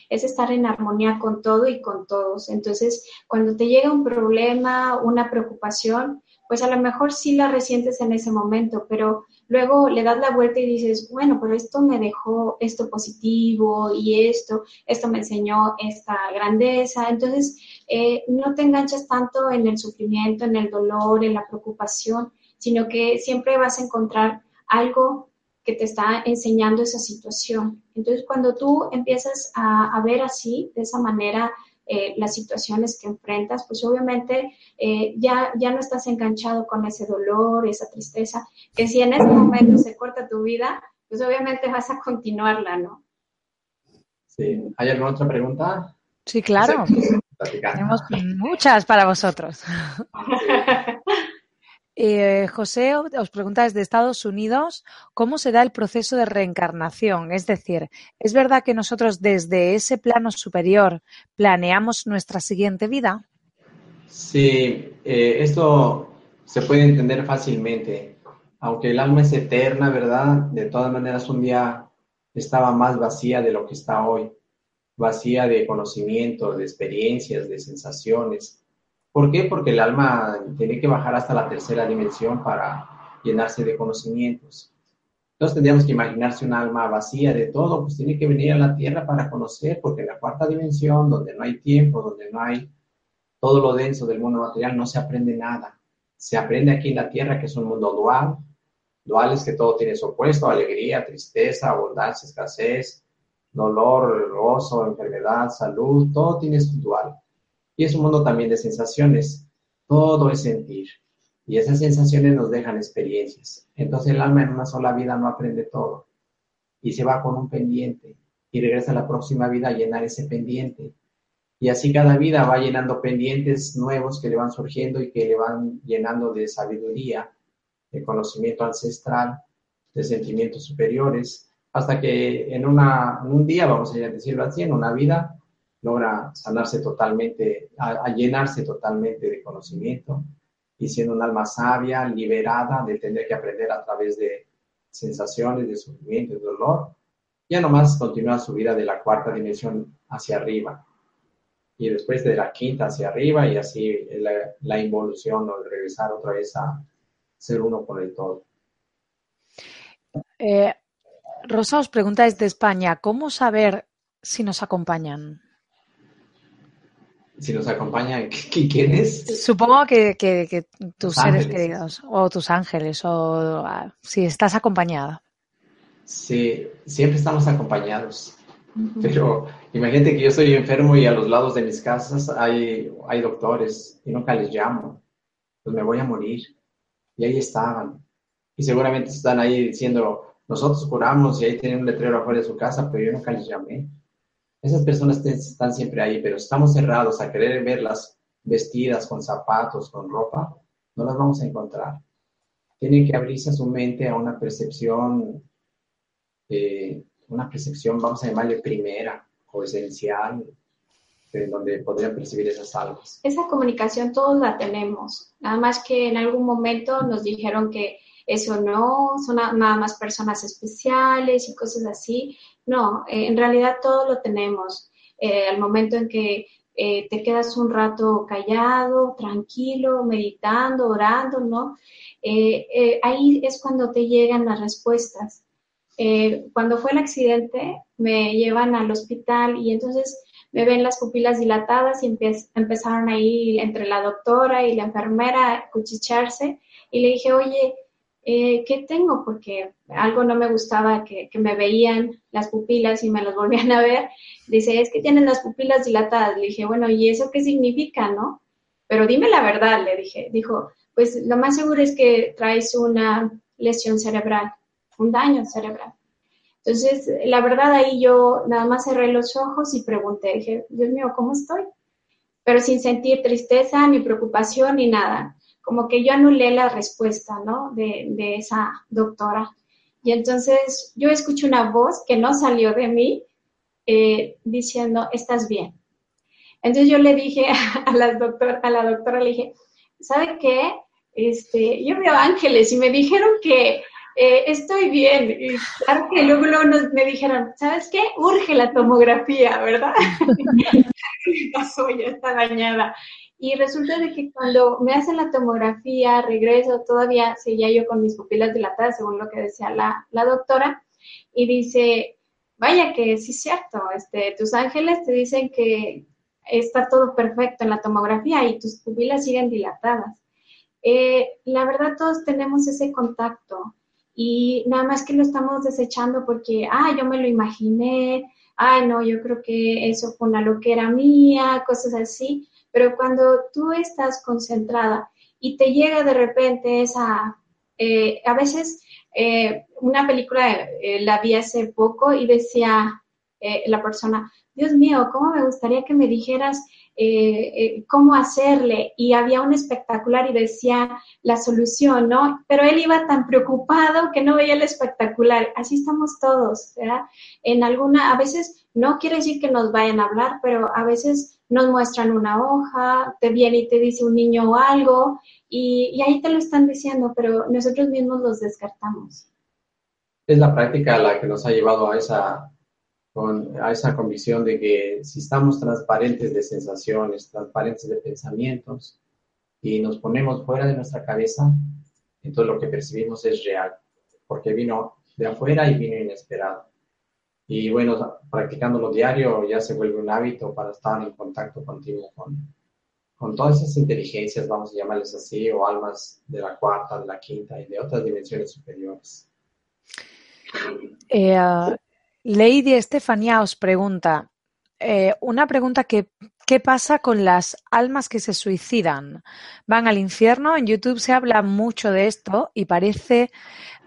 es estar en armonía con todo y con todos. Entonces, cuando te llega un problema, una preocupación, pues a lo mejor sí la resientes en ese momento, pero luego le das la vuelta y dices, bueno, pero esto me dejó esto positivo y esto, esto me enseñó esta grandeza. Entonces, eh, no te enganchas tanto en el sufrimiento, en el dolor, en la preocupación, sino que siempre vas a encontrar algo que te está enseñando esa situación. Entonces, cuando tú empiezas a, ver así, de esa manera, eh, las situaciones que enfrentas, pues obviamente eh, ya, ya no estás enganchado con ese dolor, esa tristeza, que si en ese momento se corta tu vida, pues obviamente vas a continuarla, ¿no? Sí. ¿Hay alguna otra pregunta? Sí, claro. Tenemos muchas para vosotros. Eh, José os pregunta desde Estados Unidos cómo se da el proceso de reencarnación. Es decir, ¿es verdad que nosotros desde ese plano superior planeamos nuestra siguiente vida? Sí, eh, esto se puede entender fácilmente. Aunque el alma es eterna, ¿verdad? De todas maneras, un día estaba más vacía de lo que está hoy. Vacía de conocimiento, de experiencias, de sensaciones ¿Por qué? Porque el alma tiene que bajar hasta la tercera dimensión para llenarse de conocimientos. Entonces tendríamos que imaginarse un alma vacía de todo, pues tiene que venir a la tierra para conocer, porque en la cuarta dimensión, donde no hay tiempo, donde no hay todo lo denso del mundo material, no se aprende nada. Se aprende aquí en la tierra, que es un mundo dual. Dual es que todo tiene su opuesto, alegría, tristeza, abundancia, escasez, dolor, gozo, enfermedad, salud, todo tiene su dual. Y es un mundo también de sensaciones. Todo es sentir. Y esas sensaciones nos dejan experiencias. Entonces el alma en una sola vida no aprende todo. Y se va con un pendiente. Y regresa a la próxima vida a llenar ese pendiente. Y así cada vida va llenando pendientes nuevos que le van surgiendo y que le van llenando de sabiduría, de conocimiento ancestral, de sentimientos superiores, hasta que en, un día, vamos a decirlo así, en una vida, logra sanarse totalmente, a, llenarse totalmente de conocimiento y siendo un alma sabia, liberada de tener que aprender a través de sensaciones de sufrimiento y dolor, ya nomás continúa su vida de la cuarta dimensión hacia arriba y después de la quinta hacia arriba y así la, involución o regresar otra vez a ser uno con el todo. Eh, Rosa os pregunta desde España, ¿cómo saber si nos acompañan? si nos acompaña, ¿quiénes? Supongo que, tus seres queridos, o tus ángeles, o ah, si estás acompañada. Sí, siempre estamos acompañados. Pero imagínate que yo estoy enfermo y a los lados de mis casas hay, hay doctores y nunca les llamo. Pues me voy a morir. Y ahí estaban. Y seguramente están ahí diciendo, nosotros curamos y ahí tienen un letrero afuera de su casa, pero yo nunca les llamé. Esas personas están siempre ahí, pero estamos cerrados a querer verlas vestidas con zapatos, con ropa, no las vamos a encontrar. Tienen que abrirse su mente a una percepción eh, una percepción, vamos a llamarle primera o esencial, en donde podrían percibir esas almas. Esa comunicación todos la tenemos, nada más que en algún momento nos dijeron que eso no, son nada más personas especiales y cosas así. No, eh, en realidad todo lo tenemos. Eh, al momento en que eh, te quedas un rato callado, tranquilo, meditando, orando, ¿no? ahí es cuando te llegan las respuestas. cuando fue el accidente, me llevan al hospital y entonces me ven las pupilas dilatadas y empezaron ahí entre la doctora y la enfermera a cuchicharse y le dije, oye, eh, ¿qué tengo? Porque algo no me gustaba que, me veían las pupilas y me las volvían a ver. Dice, es que tienen las pupilas dilatadas. Le dije, bueno, ¿y eso qué significa, no? Pero dime la verdad, le dije. Dijo, pues lo más seguro es que traes una lesión cerebral, un daño cerebral. Entonces, la verdad ahí yo nada más cerré los ojos y pregunté, dije, Dios mío, ¿cómo estoy? Pero sin sentir tristeza, ni preocupación, ni nada. Como que yo anulé la respuesta, ¿no? De, esa doctora. Y entonces yo escuché una voz que no salió de mí eh, diciendo, estás bien. Entonces yo le dije a la, doctora, a la doctora, le dije, ¿sabe qué? Este, yo veo ángeles y me dijeron que eh, estoy bien. Y claro que luego, me dijeron, ¿sabes qué? Urge la tomografía, ¿verdad? me pasó, ya está dañada. Y resulta de que cuando me hacen la tomografía, regreso, todavía seguía yo con mis pupilas dilatadas, según lo que decía la, la doctora, y dice, vaya que sí es cierto, este, tus ángeles te dicen que está todo perfecto en la tomografía y tus pupilas siguen dilatadas. Eh, la verdad, todos tenemos ese contacto y nada más que lo estamos desechando porque, ah, yo me lo imaginé, ay, no, yo creo que eso fue una loquera mía, cosas así, pero cuando tú estás concentrada y te llega de repente esa, eh, a veces eh, una película eh, la vi hace poco y decía la persona, Dios mío, ¿cómo me gustaría que me dijeras cómo hacerle y había un espectacular y decía la solución, ¿no? Pero él iba tan preocupado que no veía el espectacular. Así estamos todos, ¿verdad? En alguna, a veces no quiere decir que nos vayan a hablar, pero a veces nos muestran una hoja, te viene y te dice un niño o algo y, ahí te lo están diciendo, pero nosotros mismos los descartamos. Es la práctica la que nos ha llevado a esa a esa convicción de que si estamos transparentes de sensaciones, transparentes de pensamientos y nos ponemos fuera de nuestra cabeza, entonces lo que percibimos es real, porque vino de afuera y vino inesperado. Y bueno, practicándolo diario ya se vuelve un hábito para estar en contacto continuo con, todas esas inteligencias, vamos a llamarles así, o almas de la cuarta, de la quinta y de otras dimensiones superiores. Eh, Lady Estefanía os pregunta, eh, una pregunta que, ¿qué pasa con las almas que se suicidan? ¿Van al infierno? En YouTube se habla mucho de esto y parece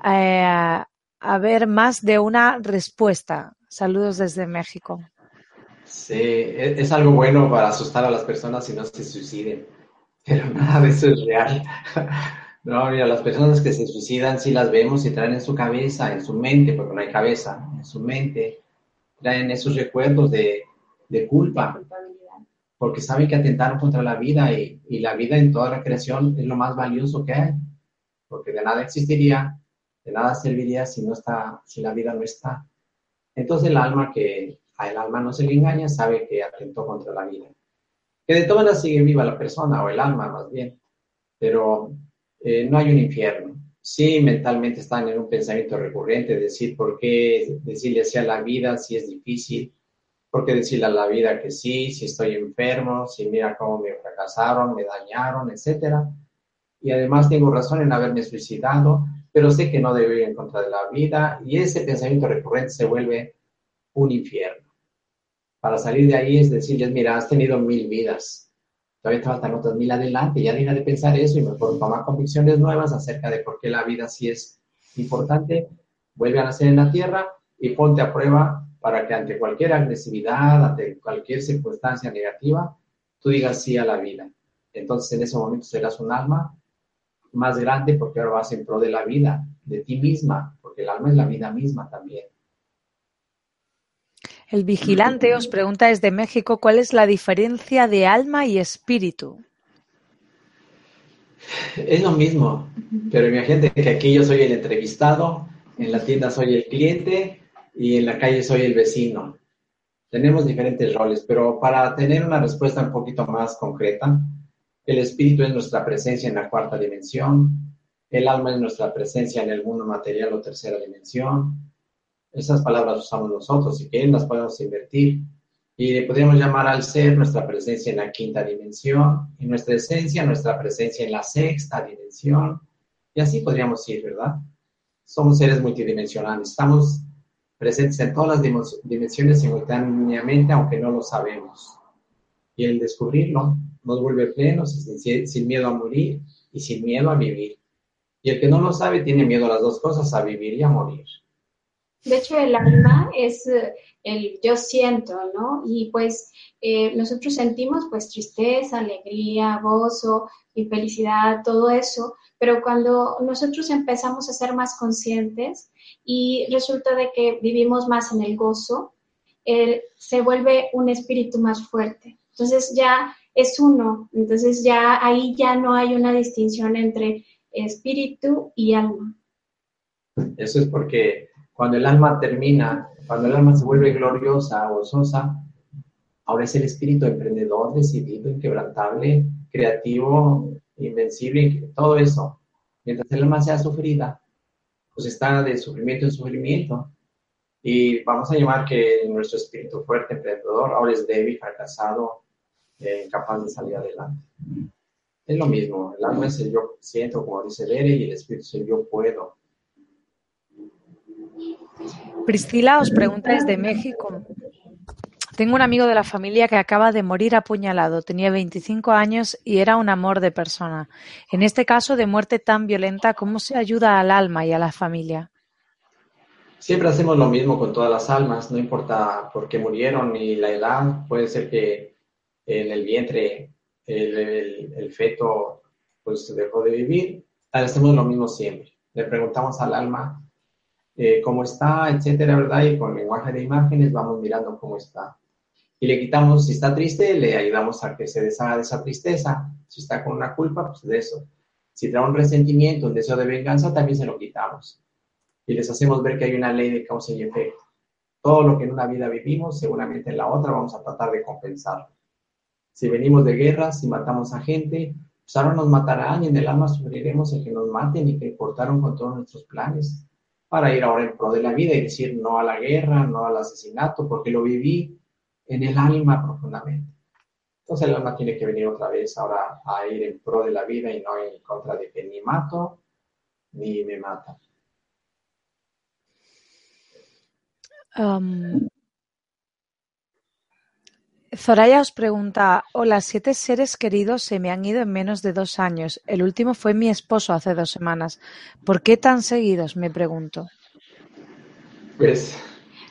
eh, haber más de una respuesta. Saludos desde México. Sí, e, es algo bueno para asustar a las personas si no se suiciden, pero nada de eso es real. No, mira, las personas que se suicidan sí las vemos y traen en su cabeza, en su mente, porque no hay cabeza, en su mente, traen esos recuerdos de, culpa, porque saben que atentaron contra la vida y, la vida en toda la creación es lo más valioso que hay, porque de nada existiría, de nada serviría si no está, si la vida no está. Entonces el alma que a el alma no se le engaña sabe que atentó contra la vida. Que de todas maneras sigue viva la persona o el alma más bien, pero eh, no hay un infierno. Sí, mentalmente están en un pensamiento recurrente, decir por qué decirle así a la vida si es difícil, por qué decirle a la vida que sí, si estoy enfermo, si mira cómo me fracasaron, me dañaron, etc. Y además tengo razón en haberme suicidado, pero sé que no debo ir en contra de la vida y ese pensamiento recurrente se vuelve un infierno. Para salir de ahí es decirles, mira, has tenido mil vidas, todavía te faltan otras mil adelante, ya deja de pensar eso y mejor tomar convicciones nuevas acerca de por qué la vida sí es importante, vuelve a nacer en la tierra y ponte a prueba para que ante cualquier agresividad, ante cualquier circunstancia negativa, tú digas sí a la vida. Entonces en ese momento serás un alma más grande porque ahora vas en pro de la vida, de ti misma, porque el alma es la vida misma también. El vigilante os pregunta desde México cuál es la diferencia de alma y espíritu. Es lo mismo, pero imagínate que aquí yo soy el entrevistado, en la tienda soy el cliente y en la calle soy el vecino. Tenemos diferentes roles, pero para tener una respuesta un poquito más concreta, el espíritu es nuestra presencia en la cuarta dimensión, el alma es nuestra presencia en el mundo material o tercera dimensión, esas palabras usamos nosotros, si quieren las podemos invertir. Y podríamos llamar al ser nuestra presencia en la quinta dimensión, y nuestra esencia, nuestra presencia en la sexta dimensión. Y así podríamos ir, ¿verdad? Somos seres multidimensionales, estamos presentes en todas las dimensiones simultáneamente, aunque no lo sabemos. Y el descubrirlo nos vuelve plenos, sin, sin miedo a morir y sin miedo a vivir. Y el que no lo sabe tiene miedo a las dos cosas, a vivir y a morir. De hecho, el alma es eh, el yo siento, ¿no? Y pues eh, nosotros sentimos pues tristeza, alegría, gozo y felicidad, todo eso, pero cuando nosotros empezamos a ser más conscientes y resulta de que vivimos más en el gozo, se vuelve un espíritu más fuerte. Entonces ya es uno, entonces ya ahí ya no hay una distinción entre espíritu y alma. Eso es porque cuando el alma termina, cuando el alma se vuelve gloriosa, gozosa, ahora es el espíritu emprendedor, decidido, inquebrantable, creativo, invencible, todo eso. Mientras el alma sea sufrida, pues está de sufrimiento en sufrimiento. Y vamos a llamar que nuestro espíritu fuerte, emprendedor, ahora es débil, fracasado, eh, incapaz de salir adelante. Es lo mismo, el alma es el yo siento, como dice Bere, y el espíritu es el yo puedo. Priscila os pregunta desde México. Tengo un amigo de la familia que acaba de morir apuñalado. Tenía 25 años y era un amor de persona. En este caso de muerte tan violenta, ¿cómo se ayuda al alma y a la familia? Siempre hacemos lo mismo con todas las almas, no importa por qué murieron ni la edad. Puede ser que en el vientre el, feto pues dejó de vivir. Hacemos lo mismo siempre. Le preguntamos al alma eh, cómo está, etcétera, ¿verdad? Y con lenguaje de imágenes vamos mirando cómo está. Y le quitamos, si está triste, le ayudamos a que se deshaga de esa tristeza. Si está con una culpa, pues de eso. Si trae un resentimiento, un deseo de venganza, también se lo quitamos. Y les hacemos ver que hay una ley de causa y efecto. Todo lo que en una vida vivimos, seguramente en la otra vamos a tratar de compensarlo. Si venimos de guerras, si matamos a gente, pues ahora nos matarán y en el alma sufriremos el que nos maten y que cortaron con todos nuestros planes para ir ahora en pro de la vida y decir no a la guerra, no al asesinato, porque lo viví en el alma profundamente. Entonces el alma tiene que venir otra vez ahora a ir en pro de la vida y no en contra de que ni mato ni me mata. Um, Zoraya os pregunta, hola, siete seres queridos se me han ido en menos de dos años. El último fue mi esposo hace dos semanas. ¿Por qué tan seguidos? Me pregunto. Pues...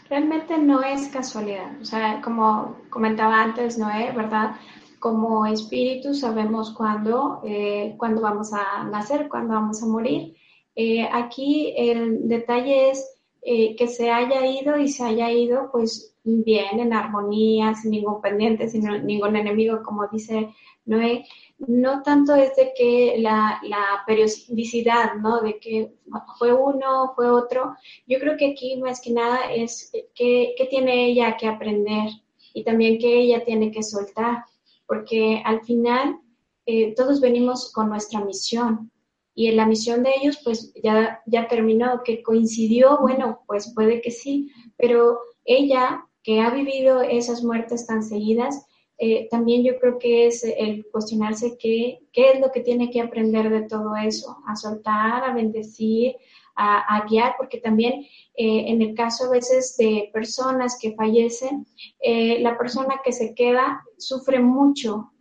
Realmente no es casualidad. O sea, como comentaba antes Noé, ¿verdad? Como espíritu sabemos cuándo, eh, cuándo vamos a nacer, cuándo vamos a morir. Eh, aquí el detalle es eh, que se haya ido y se haya ido pues bien, en armonía, sin ningún pendiente, sin ningún enemigo, como dice Noé. No tanto es de que la, periodicidad, ¿no? De que fue uno, fue otro. Yo creo que aquí más que nada es que, tiene ella que aprender y también que ella tiene que soltar, porque al final eh, todos venimos con nuestra misión y en la misión de ellos pues ya, ya terminó, que coincidió, bueno, pues puede que sí, pero ella que ha vivido esas muertes tan seguidas, eh, también yo creo que es el cuestionarse qué, qué es lo que tiene que aprender de todo eso, a soltar, a bendecir, a, guiar, porque también eh, en el caso a veces de personas que fallecen, eh, la persona que se queda sufre mucho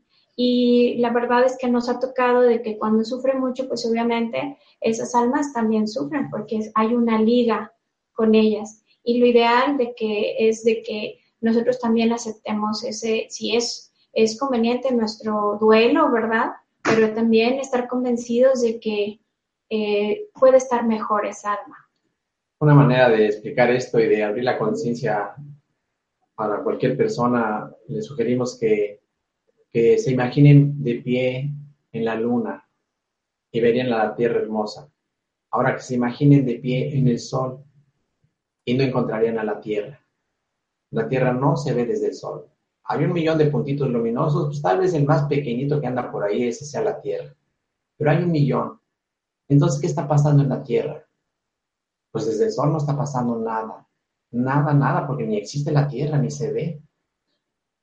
y la verdad es que nos ha tocado de que cuando sufre mucho, pues obviamente esas almas también sufren porque hay una liga con ellas. Y lo ideal de que es de que nosotros también aceptemos ese, si es, es conveniente nuestro duelo, ¿verdad? Pero también estar convencidos de que eh, puede estar mejor esa alma. Una manera de explicar esto y de abrir la conciencia para cualquier persona, le sugerimos que, que se imaginen de pie en la luna y verían la tierra hermosa. Ahora que se imaginen de pie en el sol y no encontrarían a la tierra. La tierra no se ve desde el sol. Hay un millón de puntitos luminosos, pues tal vez el más pequeñito que anda por ahí, ese sea la tierra. Pero hay un millón. Entonces, ¿qué está pasando en la tierra? Pues desde el sol no está pasando nada. Nada, nada, porque ni existe la tierra, ni se ve.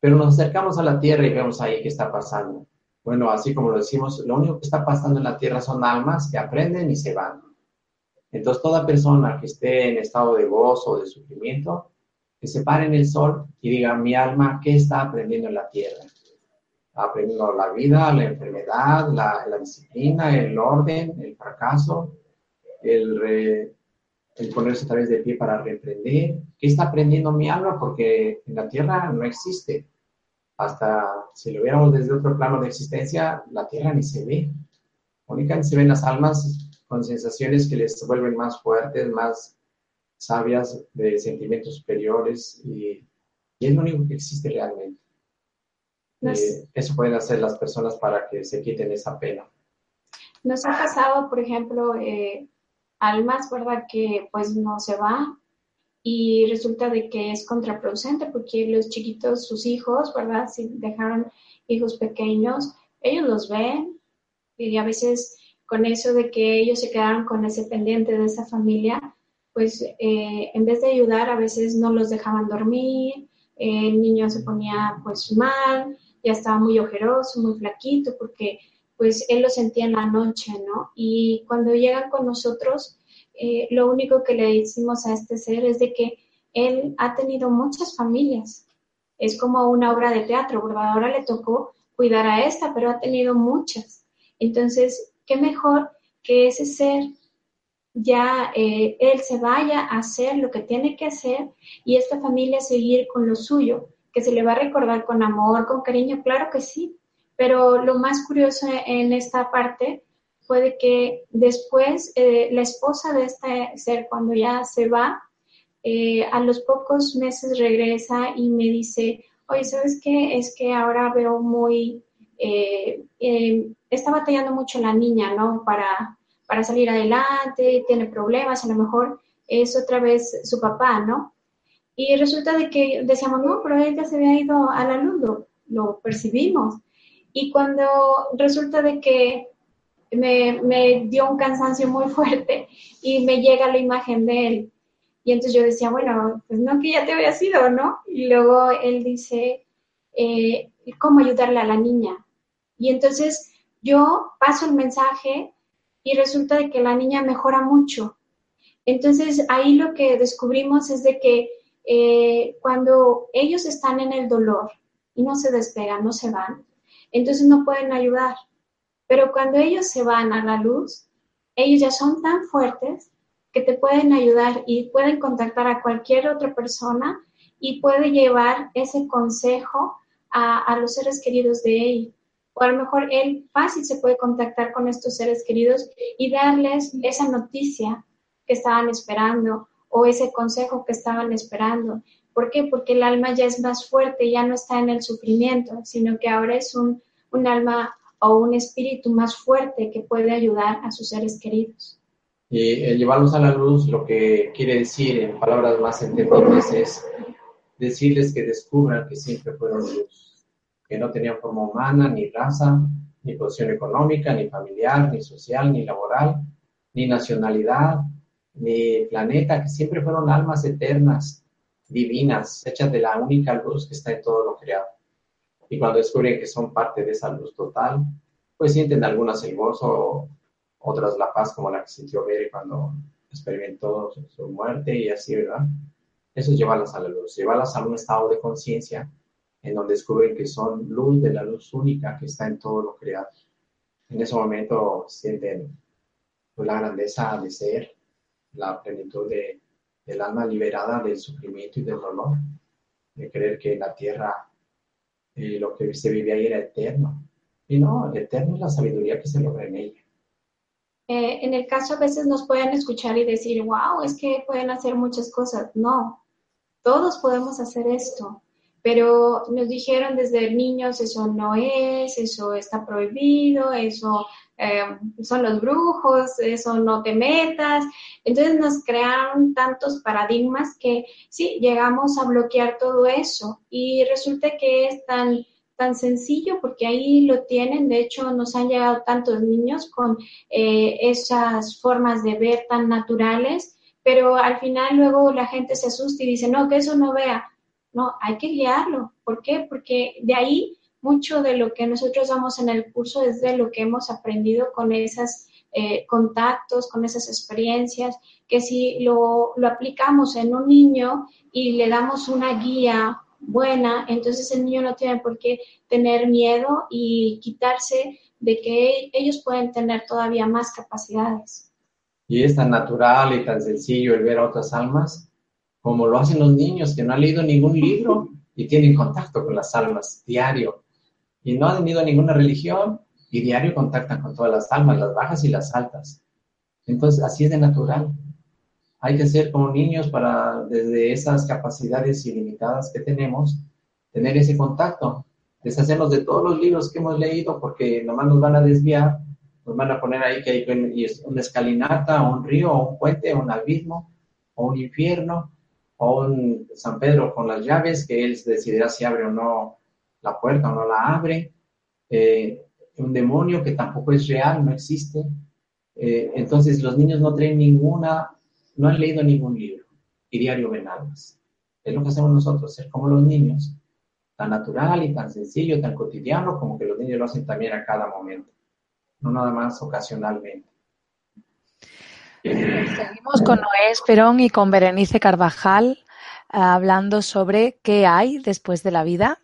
Pero nos acercamos a la tierra y vemos ahí qué está pasando. Bueno, así como lo decimos, lo único que está pasando en la tierra son almas que aprenden y se van. Entonces, toda persona que esté en estado de gozo o de sufrimiento, que se pare en el sol y diga, mi alma, ¿qué está aprendiendo en la tierra? Aprendiendo la vida, la enfermedad, la, disciplina, el orden, el fracaso, el, ponerse a través de pie para reemprender. ¿Qué está aprendiendo mi alma? Porque en la tierra no existe hasta si lo viéramos desde otro plano de existencia, la Tierra ni se ve. Únicamente se ven las almas con sensaciones que les vuelven más fuertes, más sabias, de sentimientos superiores, y, es lo único que existe realmente. Eh, eso pueden hacer las personas para que se quiten esa pena. Nos ha pasado, por ejemplo, eh, almas, ¿verdad? Que pues no se va y resulta de que es contraproducente porque los chiquitos, sus hijos, ¿verdad? Si dejaron hijos pequeños, ellos los ven y a veces con eso de que ellos se quedaron con ese pendiente de esa familia, pues eh, en vez de ayudar a veces no los dejaban dormir, el niño se ponía pues mal, ya estaba muy ojeroso, muy flaquito, porque pues él lo sentía en la noche, ¿no? Y cuando llegan con nosotros, eh, lo único que le decimos a este ser es de que él ha tenido muchas familias. Es como una obra de teatro, ¿verdad? Ahora le tocó cuidar a esta, pero ha tenido muchas. Entonces, qué mejor que ese ser ya eh, él se vaya a hacer lo que tiene que hacer y esta familia seguir con lo suyo, que se le va a recordar con amor, con cariño, claro que sí. Pero lo más curioso en esta parte puede que después eh, la esposa de este ser, cuando ya se va, eh, a los pocos meses regresa y me dice, oye, ¿sabes qué? Es que ahora veo muy, eh, está batallando mucho la niña, ¿no? Para, para salir adelante, tiene problemas, a lo mejor es otra vez su papá, ¿no? Y resulta de que decíamos, no, pero ella se había ido a la lo percibimos. Y cuando resulta de que me, dio un cansancio muy fuerte y me llega la imagen de él. Y entonces yo decía, bueno, pues no que ya te había sido, ¿no? Y luego él dice, eh, ¿cómo ayudarle a la niña? Y entonces yo paso el mensaje y resulta de que la niña mejora mucho. Entonces ahí lo que descubrimos es de que eh, cuando ellos están en el dolor y no se despegan, no se van, entonces no pueden ayudar. Pero cuando ellos se van a la luz, ellos ya son tan fuertes que te pueden ayudar y pueden contactar a cualquier otra persona y puede llevar ese consejo a, los seres queridos de él. O a lo mejor él fácil se puede contactar con estos seres queridos y darles esa noticia que estaban esperando o ese consejo que estaban esperando. ¿Por qué? Porque el alma ya es más fuerte, ya no está en el sufrimiento, sino que ahora es un, un alma o un espíritu más fuerte que puede ayudar a sus seres queridos. Y el llevarlos a la luz lo que quiere decir en palabras más entendibles es decirles que descubran que siempre fueron luz, que no tenían forma humana, ni raza, ni posición económica, ni familiar, ni social, ni laboral, ni nacionalidad, ni planeta, que siempre fueron almas eternas, divinas, hechas de la única luz que está en todo lo creado y cuando descubren que son parte de esa luz total, pues sienten algunas el gozo, otras la paz como la que sintió Bere cuando experimentó su, muerte y así, ¿verdad? Eso es llevarlas a la luz, llevarlas a un estado de conciencia en donde descubren que son luz de la luz única que está en todo lo creado. En ese momento sienten pues, la grandeza de ser, la plenitud de, del alma liberada del sufrimiento y del dolor, de creer que la tierra y lo que se vive ahí era eterno. Y no, eterno es la sabiduría que se logra en ella. Eh, en el caso a veces nos pueden escuchar y decir, wow, es que pueden hacer muchas cosas. No, todos podemos hacer esto. Pero nos dijeron desde niños eso no es, eso está prohibido, eso eh, son los brujos, eso no te metas. Entonces nos crearon tantos paradigmas que sí, llegamos a bloquear todo eso y resulta que es tan tan sencillo porque ahí lo tienen, de hecho nos han llegado tantos niños con eh, esas formas de ver tan naturales, pero al final luego la gente se asusta y dice, no, que eso no vea, no, hay que guiarlo. ¿Por qué? Porque de ahí mucho de lo que nosotros damos en el curso es de lo que hemos aprendido con esos eh, contactos, con esas experiencias, que si lo, lo aplicamos en un niño y le damos una guía buena, entonces el niño no tiene por qué tener miedo y quitarse de que ellos pueden tener todavía más capacidades. Y es tan natural y tan sencillo el ver a otras almas como lo hacen los niños que no han leído ningún libro y tienen contacto con las almas diario. Y no han tenido ninguna religión y diario contactan con todas las almas, las bajas y las altas. Entonces, así es de natural. Hay que ser como niños para, desde esas capacidades ilimitadas que tenemos, tener ese contacto, deshacernos de todos los libros que hemos leído porque nomás nos van a desviar, nos van a poner ahí que hay una escalinata, un río, un puente, un abismo, o un infierno, o San Pedro con las llaves, que él decidirá si abre o no la puerta o no la abre, eh, un demonio que tampoco es real, no existe. Eh, entonces los niños no traen ninguna, no han leído ningún libro y diario ven almas. Es lo que hacemos nosotros, ser como los niños, tan natural y tan sencillo, tan cotidiano como que los niños lo hacen también a cada momento, no nada más ocasionalmente. Seguimos con Noé Esperón y con Berenice Carvajal eh, hablando sobre qué hay después de la vida.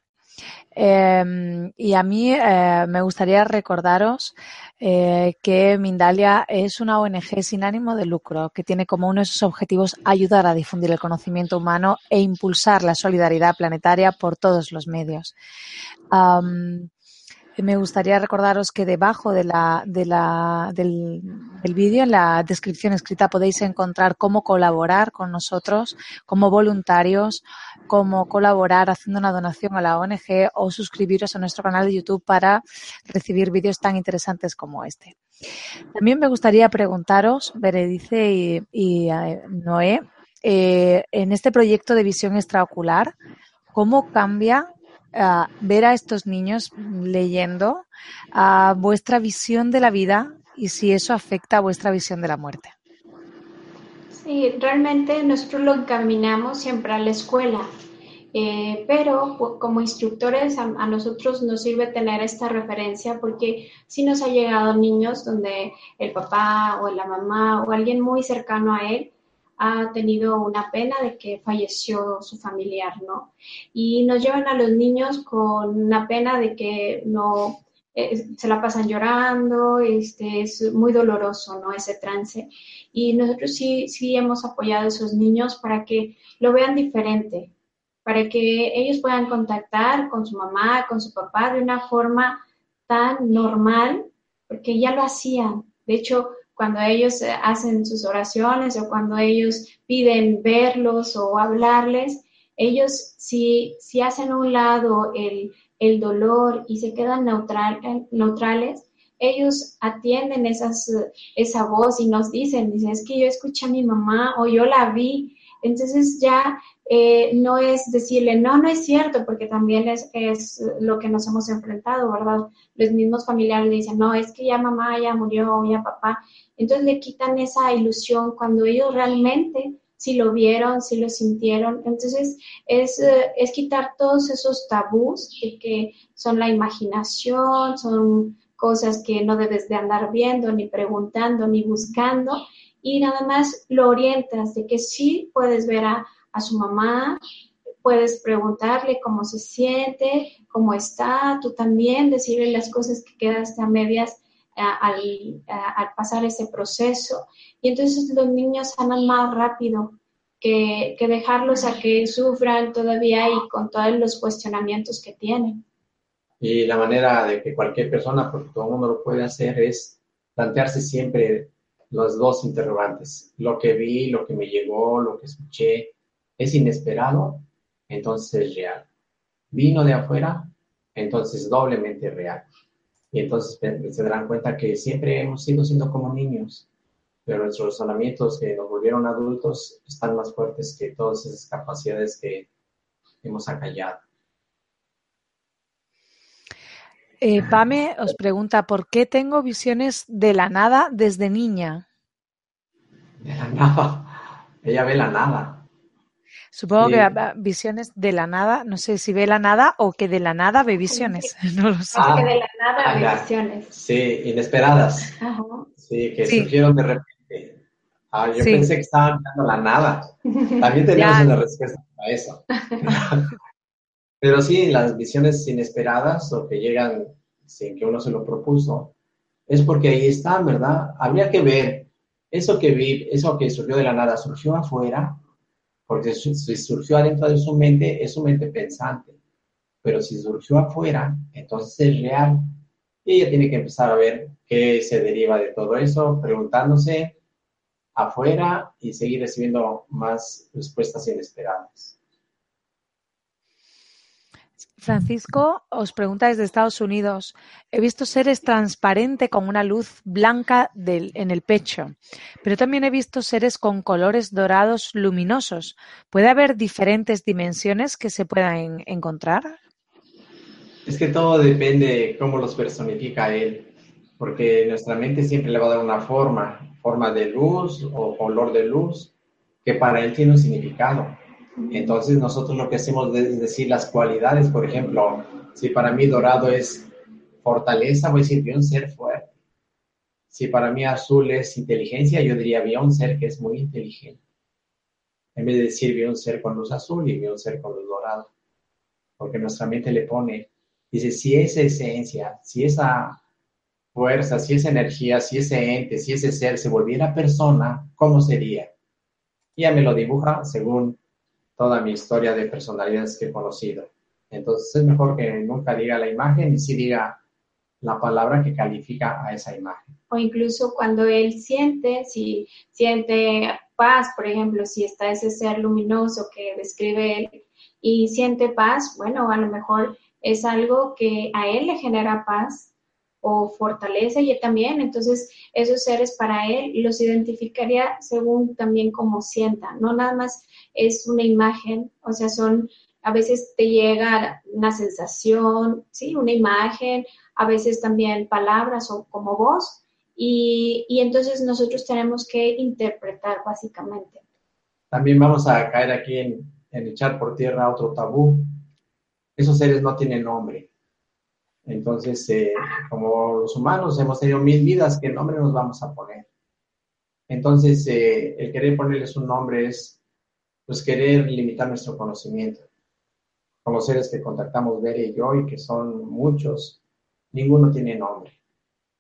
Em, y a mí eh, me gustaría recordaros eh, que Mindalia es una ONG sin ánimo de lucro que tiene como uno de sus objetivos ayudar a difundir el conocimiento humano e impulsar la solidaridad planetaria por todos los medios. Me gustaría recordaros que debajo de la, de la, del, del vídeo, en la descripción escrita, podéis encontrar cómo colaborar con nosotros como voluntarios, cómo colaborar haciendo una donación a la ONG o suscribiros a nuestro canal de YouTube para recibir vídeos tan interesantes como este. También me gustaría preguntaros, Beredice y, y eh, Noé, eh, en este proyecto de visión extraocular, ¿cómo cambia ver a estos niños leyendo a vuestra visión de la vida y si eso afecta a vuestra visión de la muerte. Sí, realmente nosotros lo encaminamos siempre a la escuela, eh, pero como instructores a, a, nosotros nos sirve tener esta referencia porque si nos ha llegado niños donde el papá o la mamá o alguien muy cercano a él ha tenido una pena de que falleció su familiar, ¿no? Y nos llevan a los niños con una pena de que no eh, se la pasan llorando, este, es muy doloroso, ¿no? Ese trance. Y nosotros sí, sí hemos apoyado a esos niños para que lo vean diferente, para que ellos puedan contactar con su mamá, con su papá de una forma tan normal, porque ya lo hacían. De hecho, cuando ellos eh, hacen sus oraciones o cuando ellos piden verlos o hablarles, ellos si, si hacen a un lado el, el dolor y se quedan neutral, eh, neutrales, ellos atienden esas, esa voz y nos dicen, dicen, es que yo escuché a mi mamá o yo la vi. Entonces ya eh, no es decirle, no, no es cierto, porque también es, es, lo que nos hemos enfrentado, ¿verdad? Los mismos familiares le dicen, no, es que ya mamá ya murió, ya papá. Entonces le quitan esa ilusión cuando ellos realmente si lo vieron, si lo sintieron. Entonces es, eh, es quitar todos esos tabús de que son la imaginación, son cosas que no debes de andar viendo, ni preguntando, ni buscando, y nada más lo orientas de que sí puedes ver a a su mamá, puedes preguntarle cómo se siente, cómo está, tú también decirle las cosas que quedaste a medias al, al, pasar ese proceso. Y entonces los niños sanan más rápido que, que, dejarlos a que sufran todavía y con todos los cuestionamientos que tienen. Y la manera de que cualquier persona, porque todo el mundo lo puede hacer, es plantearse siempre los dos interrogantes, lo que vi, lo que me llegó, lo que escuché, es inesperado, entonces es real. vino de afuera, entonces doblemente real. Y entonces se darán cuenta que siempre hemos sido siendo como niños, pero nuestros razonamientos que nos volvieron adultos están más fuertes que todas esas capacidades que hemos acallado. Eh, Pame os pregunta, ¿por qué tengo visiones de la nada desde niña? De la nada. Ella ve la nada. Supongo que visiones de la nada, no sé si ve la nada o que de la nada ve visiones, no lo sé. Ah, que de la nada ve visiones. Sí, inesperadas. Sí, que surgieron de repente. Ah, yo pensé que estaban mirando la nada. También teníamos una respuesta para eso. Pero sí, las visiones inesperadas o que llegan sin que uno se lo propuso, es porque ahí están, ¿verdad? Habría que ver eso que vi, eso que surgió de la nada, surgió afuera porque si surgió adentro de su mente, es su mente pensante. Pero si surgió afuera, entonces es real. Y ella tiene que empezar a ver qué se deriva de todo eso, preguntándose afuera y seguir recibiendo más respuestas inesperadas. Francisco os pregunta desde Estados Unidos, he visto seres transparentes con una luz blanca en el pecho, pero también he visto seres con colores dorados luminosos. ¿Puede haber diferentes dimensiones que se puedan encontrar? Es que todo depende de cómo los personifica él, porque nuestra mente siempre le va a dar una forma, forma de luz o color de luz, que para él tiene un significado. Entonces nosotros lo que hacemos es decir las cualidades, por ejemplo, si para mí dorado es fortaleza, voy a decir, vi un ser fuerte. Si para mí azul es inteligencia, yo diría, vi un ser que es muy inteligente. En vez de decir, vi un ser con luz azul y vi un ser con luz dorado. Porque nuestra mente le pone, dice, si esa esencia, si esa fuerza, si esa energía, si ese ente, si ese ser se volviera persona, ¿cómo sería? Y ya me lo dibuja según toda mi historia de personalidades que he conocido. Entonces es mejor que nunca diga la imagen y sí diga la palabra que califica a esa imagen. O incluso cuando él siente, si siente paz, por ejemplo, si está ese ser luminoso que describe él y siente paz, bueno, a lo mejor es algo que a él le genera paz o fortalece y también, entonces esos seres para él los identificaría según también cómo sientan, no nada más es una imagen, o sea, son, a veces te llega una sensación, sí, una imagen, a veces también palabras o como voz, y, y entonces nosotros tenemos que interpretar básicamente. También vamos a caer aquí en, echar por tierra otro tabú. Esos seres no tienen nombre. Entonces, eh, como los humanos hemos tenido mil vidas, ¿qué nombre nos vamos a poner? Entonces, eh, el querer ponerles un nombre es pues querer limitar nuestro conocimiento. Con los seres que contactamos Bere y yo, y que son muchos, ninguno tiene nombre.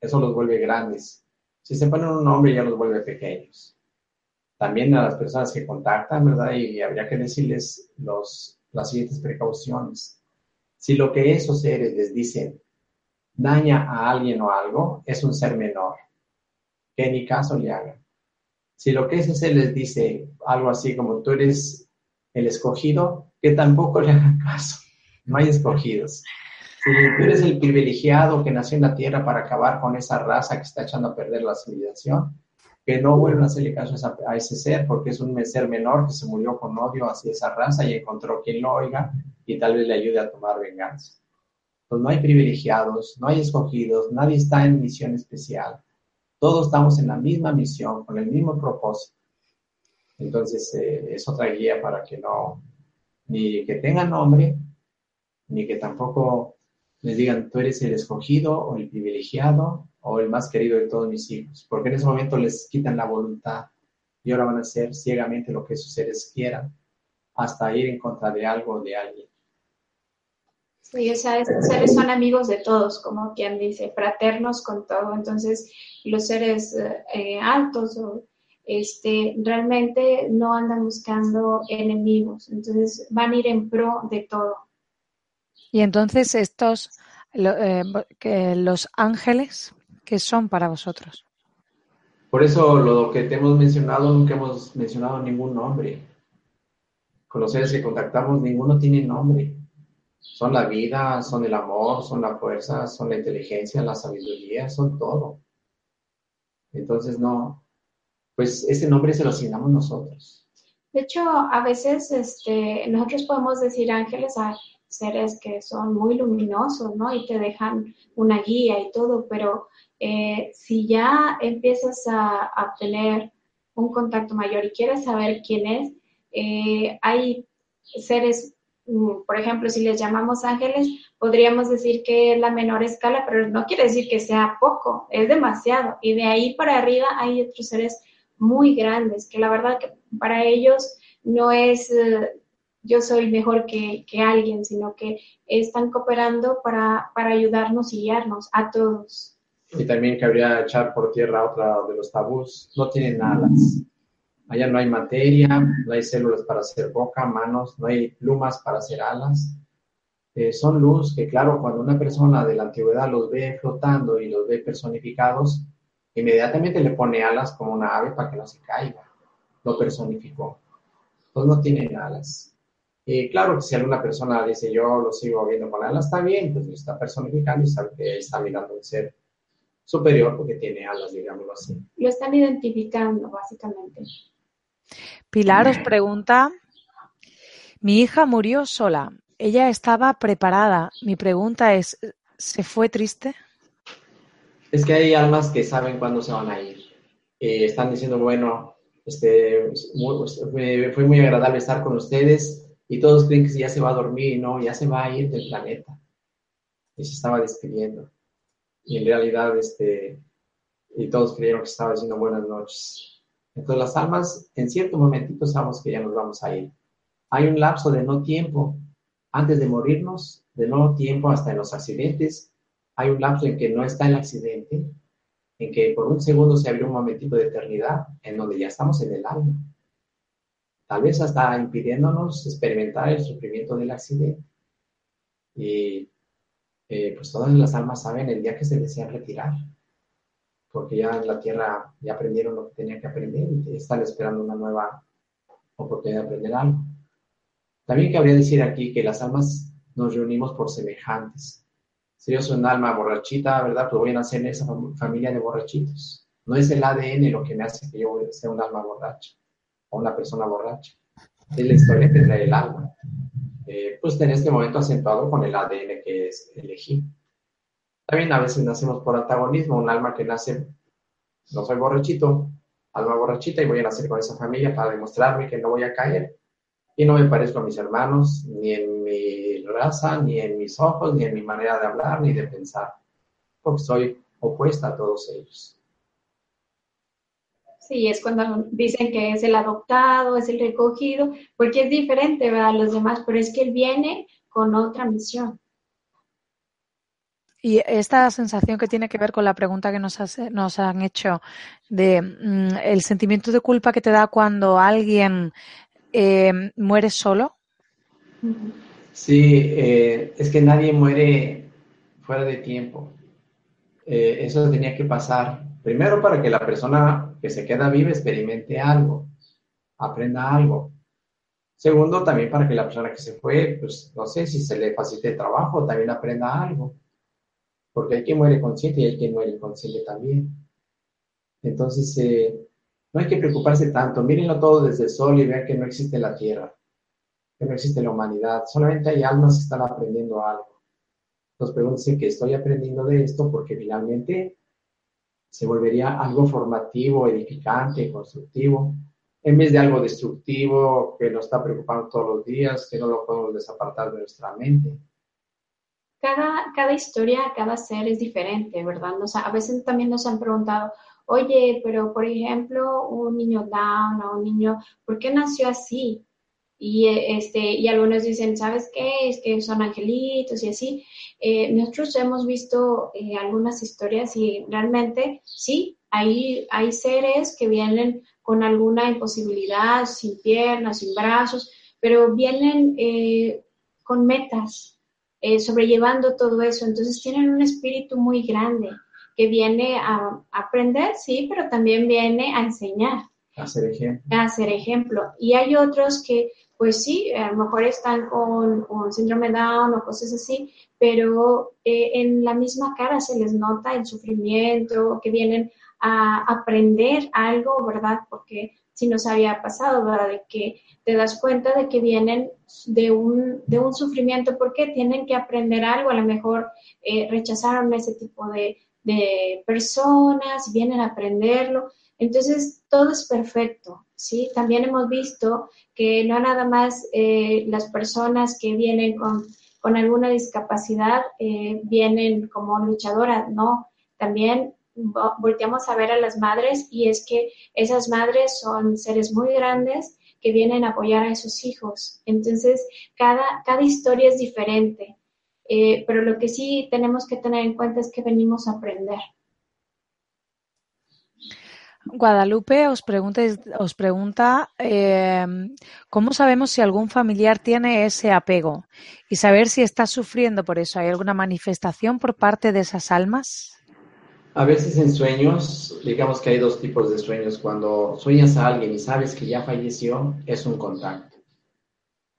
Eso los vuelve grandes. Si se ponen un nombre, ya los vuelve pequeños. También a las personas que contactan, ¿verdad? Y habría que decirles los, las siguientes precauciones. Si lo que esos seres les dicen daña a alguien o algo, es un ser menor. Que ni caso le hagan. Si lo que ese ser les dice algo así como tú eres el escogido, que tampoco le hagan caso. No hay escogidos. Si tú eres el privilegiado que nació en la tierra para acabar con esa raza que está echando a perder la civilización, que no vuelvan a hacerle caso a ese ser, porque es un ser menor que se murió con odio hacia esa raza y encontró quien lo oiga y tal vez le ayude a tomar venganza. Entonces no hay privilegiados, no hay escogidos, nadie está en misión especial. Todos estamos en la misma misión, con el mismo propósito. Entonces, eh, es otra guía para que no, ni que tengan nombre, ni que tampoco les digan, tú eres el escogido o el privilegiado o el más querido de todos mis hijos, porque en ese momento les quitan la voluntad y ahora van a hacer ciegamente lo que sus seres quieran, hasta ir en contra de algo o de alguien. Sí, o sea, estos seres son amigos de todos, como quien dice, fraternos con todo. Entonces, los seres eh, altos o, este, realmente no andan buscando enemigos, entonces van a ir en pro de todo. Y entonces estos, eh, que los ángeles, ¿qué son para vosotros? Por eso lo que te hemos mencionado, nunca hemos mencionado ningún nombre. Con los seres que contactamos, ninguno tiene nombre Son la vida, son el amor, son la fuerza, son la inteligencia, la sabiduría, son todo. Entonces, no, pues ese nombre se lo asignamos nosotros. De hecho, a veces este, nosotros podemos decir ángeles a seres que son muy luminosos, ¿no? Y te dejan una guía y todo, pero eh, si ya empiezas a, a, tener un contacto mayor y quieres saber quién es, eh, hay seres, por ejemplo, si les llamamos ángeles, podríamos decir que es la menor escala, pero no quiere decir que sea poco, es demasiado. Y de ahí para arriba hay otros seres muy grandes, que la verdad que para ellos no es eh, yo soy mejor que, que, alguien, sino que están cooperando para, para ayudarnos y guiarnos a todos. Y también cabría echar por tierra otra de los tabús, no tienen alas. Allá no hay materia, no hay células para hacer boca, manos, no hay plumas para hacer alas. Eh, son luz que, claro, cuando una persona de la antigüedad los ve flotando y los ve personificados, inmediatamente le pone alas como una ave para que no se caiga. Lo personificó. Entonces no tienen alas. Y claro que si alguna persona dice yo lo sigo viendo con alas, está bien, pues lo está personificando y sabe que está mirando un ser superior porque tiene alas, digámoslo así. Lo están identificando, básicamente. Pilar os pregunta, mi hija murió sola. Ella estaba preparada. Mi pregunta es, ¿se fue triste? Es que hay almas que saben cuándo se van a ir. Eh, están diciendo, bueno, este, fue muy agradable estar con ustedes y todos creen que ya se va a dormir, no, ya se va a ir del planeta. Y se estaba despidiendo. Y en realidad, este, y todos creyeron que estaba diciendo buenas noches. Entonces las almas en cierto momentito sabemos que ya nos vamos a ir. Hay un lapso de no tiempo antes de morirnos, de no tiempo hasta en los accidentes. Hay un lapso en que no está el accidente, en que por un segundo se abrió un momentito de eternidad en donde ya estamos en el alma. Tal vez hasta impidiéndonos experimentar el sufrimiento del accidente. Y eh, pues todas las almas saben el día que se desean retirar porque ya en la tierra ya aprendieron lo que tenían que aprender y están esperando una nueva oportunidad de aprender algo. También cabría decir aquí que las almas nos reunimos por semejantes. Si yo soy un alma borrachita, ¿verdad? Pues voy a nacer en esa familia de borrachitos. No es el ADN lo que me hace que yo sea un alma borracha o una persona borracha. Es la historia que trae el alma. Eh, pues en este momento acentuado con el ADN que es elegí. También a veces nacemos por antagonismo, un alma que nace, no soy borrachito, alma borrachita y voy a nacer con esa familia para demostrarme que no voy a caer. Y no me parezco a mis hermanos, ni en mi raza, ni en mis ojos, ni en mi manera de hablar, ni de pensar, porque soy opuesta a todos ellos. Sí, es cuando dicen que es el adoptado, es el recogido, porque es diferente a los demás, pero es que él viene con otra misión. Y esta sensación que tiene que ver con la pregunta que nos, nos han hecho de mm, el sentimiento de culpa que te da cuando alguien eh, muere solo. Sí, eh, es que nadie muere fuera de tiempo. Eh, eso tenía que pasar primero para que la persona que se queda viva experimente algo, aprenda algo. Segundo, también para que la persona que se fue, pues no sé si se le facilite el trabajo, también aprenda algo porque hay quien muere consciente y hay quien muere inconsciente también. Entonces, eh, no hay que preocuparse tanto, mírenlo todo desde el sol y vean que no existe la tierra, que no existe la humanidad, solamente hay almas que están aprendiendo algo. Entonces pregúntense que estoy aprendiendo de esto porque finalmente se volvería algo formativo, edificante, constructivo, en vez de algo destructivo que nos está preocupando todos los días, que no lo podemos desapartar de nuestra mente cada, cada historia, cada ser es diferente, ¿verdad? a veces también nos han preguntado, oye, pero por ejemplo, un niño down o un niño, ¿por qué nació así? Y, este, y algunos dicen, ¿sabes qué? Es que son angelitos y así. Eh, nosotros hemos visto eh, algunas historias y realmente sí, hay, hay seres que vienen con alguna imposibilidad, sin piernas, sin brazos, pero vienen eh, con metas, eh, sobrellevando todo eso. Entonces tienen un espíritu muy grande que viene a, aprender, sí, pero también viene a enseñar. A ser ejemplo. A ser ejemplo. Y hay otros que pues sí, a lo mejor están con, con síndrome Down o cosas así, pero eh, en la misma cara se les nota el sufrimiento, que vienen a aprender algo, ¿verdad? Porque si nos había pasado, ¿verdad? De que te das cuenta de que vienen de un, de un sufrimiento porque tienen que aprender algo, a lo mejor eh, rechazaron ese tipo de, de personas, vienen a aprenderlo. Entonces, todo es perfecto, ¿sí? También hemos visto que no nada más eh, las personas que vienen con, con alguna discapacidad eh, vienen como luchadoras, no, también volteamos a ver a las madres y es que esas madres son seres muy grandes que vienen a apoyar a esos hijos. Entonces, cada, cada historia es diferente, eh, pero lo que sí tenemos que tener en cuenta es que venimos a aprender. Guadalupe os pregunta, os pregunta eh, cómo sabemos si algún familiar tiene ese apego y saber si está sufriendo por eso. ¿Hay alguna manifestación por parte de esas almas? A veces en sueños, digamos que hay dos tipos de sueños. Cuando sueñas a alguien y sabes que ya falleció, es un contacto.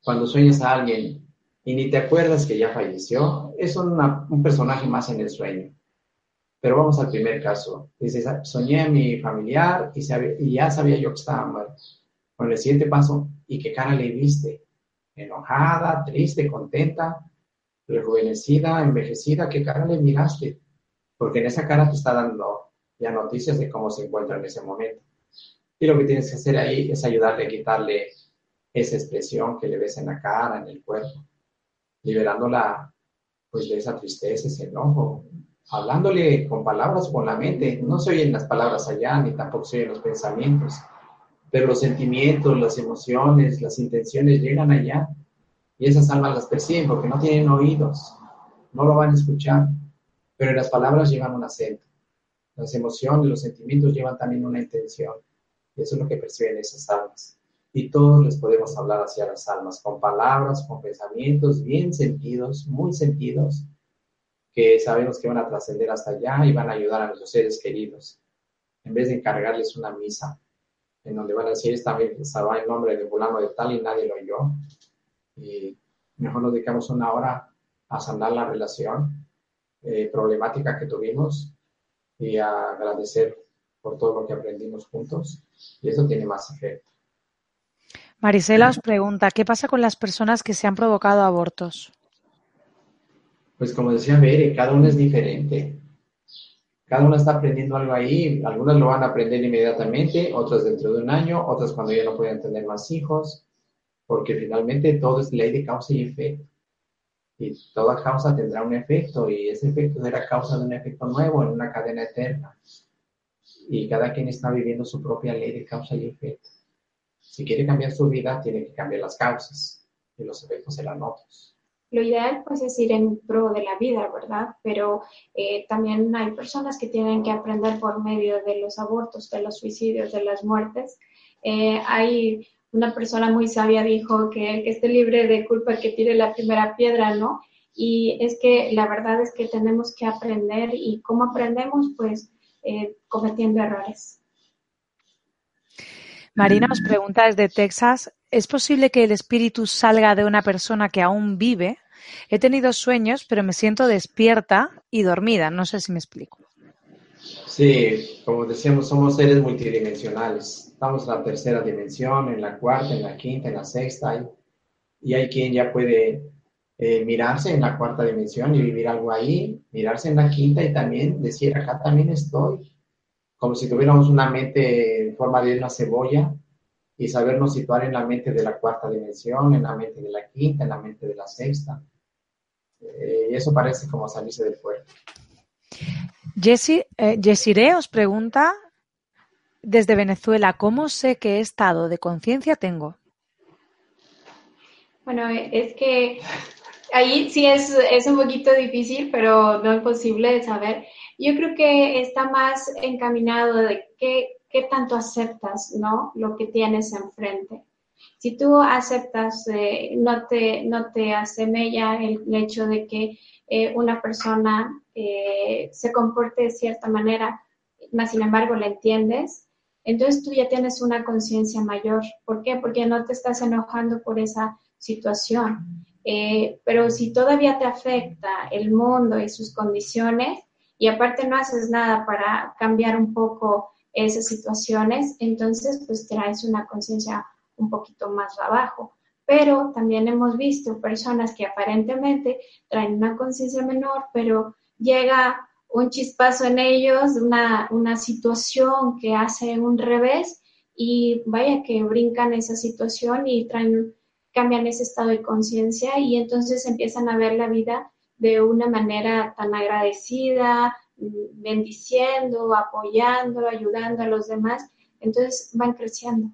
Cuando sueñas a alguien y ni te acuerdas que ya falleció, es un personaje más en el sueño. Pero vamos al primer caso. Dices, soñé a mi familiar y, y ya sabía yo que estaba muerto. Con el siguiente paso, ¿y qué cara le viste? Enojada, triste, contenta, rejuvenecida, envejecida, ¿qué cara le miraste? Porque en esa cara te está dando ya noticias de cómo se encuentra en ese momento. Y lo que tienes que hacer ahí es ayudarle a quitarle esa expresión que le ves en la cara, en el cuerpo, liberándola pues de esa tristeza, ese enojo, hablándole con palabras con la mente. No se oyen las palabras allá, ni tampoco se oyen los pensamientos, pero los sentimientos, las emociones, las intenciones llegan allá y esas almas las perciben porque no tienen oídos, no lo van a escuchar pero las palabras llevan un acento. Las emociones, los sentimientos llevan también una intención. Y eso es lo que perciben esas almas. Y todos les podemos hablar hacia las almas, con palabras, con pensamientos bien sentidos, muy sentidos, que sabemos que van a trascender hasta allá y van a ayudar a nuestros seres queridos. En vez de encargarles una misa, en donde van a decir, esta misa va en nombre de fulano de tal y nadie lo oyó. Y mejor nos dedicamos una hora a sanar la relación eh, problemática que tuvimos y agradecer por todo lo que aprendimos juntos y eso tiene más efecto. Marisela os pregunta, ¿qué pasa con las personas que se han provocado abortos? Pues como decía Bere, cada uno es diferente. Cada uno está aprendiendo algo ahí. Algunas lo van a aprender inmediatamente, otras dentro de un año, otras cuando ya no pueden tener más hijos, porque finalmente todo es ley de causa y efecto y toda causa tendrá un efecto y ese efecto será causa de un efecto nuevo en una cadena eterna. Y cada quien está viviendo su propia ley de causa y efecto. Si quiere cambiar su vida, tiene que cambiar las causas y los efectos serán otros. Lo ideal pues es ir en pro de la vida, ¿verdad? Pero eh, también hay personas que tienen que aprender por medio de los abortos, de los suicidios, de las muertes. Eh, hay una persona muy sabia dijo que el que esté libre de culpa que tire la primera piedra, ¿no? Y es que la verdad es que tenemos que aprender y cómo aprendemos, pues eh, cometiendo errores. Marina os pregunta desde Texas, ¿es posible que el espíritu salga de una persona que aún vive? He tenido sueños, pero me siento despierta y dormida. No sé si me explico. Sí, como decíamos, somos seres multidimensionales. Estamos en la tercera dimensión, en la cuarta, en la quinta, en la sexta. Y, hay quien ya puede eh, mirarse en la cuarta dimensión y vivir algo ahí, mirarse en la quinta y también decir, acá también estoy. Como si tuviéramos una mente en forma de una cebolla y sabernos situar en la mente de la cuarta dimensión, en la mente de la quinta, en la mente de la sexta. Eh, eso parece como salirse del fuego. Jessie, eh, os pregunta desde Venezuela, ¿cómo sé qué estado de conciencia tengo? Bueno, es que ahí sí es, es un poquito difícil, pero no es posible saber. Yo creo que está más encaminado de qué, qué tanto aceptas, ¿no? Lo que tienes enfrente. Si tú aceptas, eh, no, te, no te asemella el hecho de que eh, una persona eh, se comporte de cierta manera, más sin embargo la entiendes, entonces tú ya tienes una conciencia mayor. ¿Por qué? Porque no te estás enojando por esa situación. Eh, pero si todavía te afecta el mundo y sus condiciones y aparte no haces nada para cambiar un poco esas situaciones, entonces pues traes una conciencia un poquito más abajo. Pero también hemos visto personas que aparentemente traen una conciencia menor, pero llega un chispazo en ellos, una, una situación que hace un revés y vaya que brincan esa situación y cambian ese estado de conciencia y entonces empiezan a ver la vida de una manera tan agradecida, bendiciendo, apoyando, ayudando a los demás. Entonces van creciendo.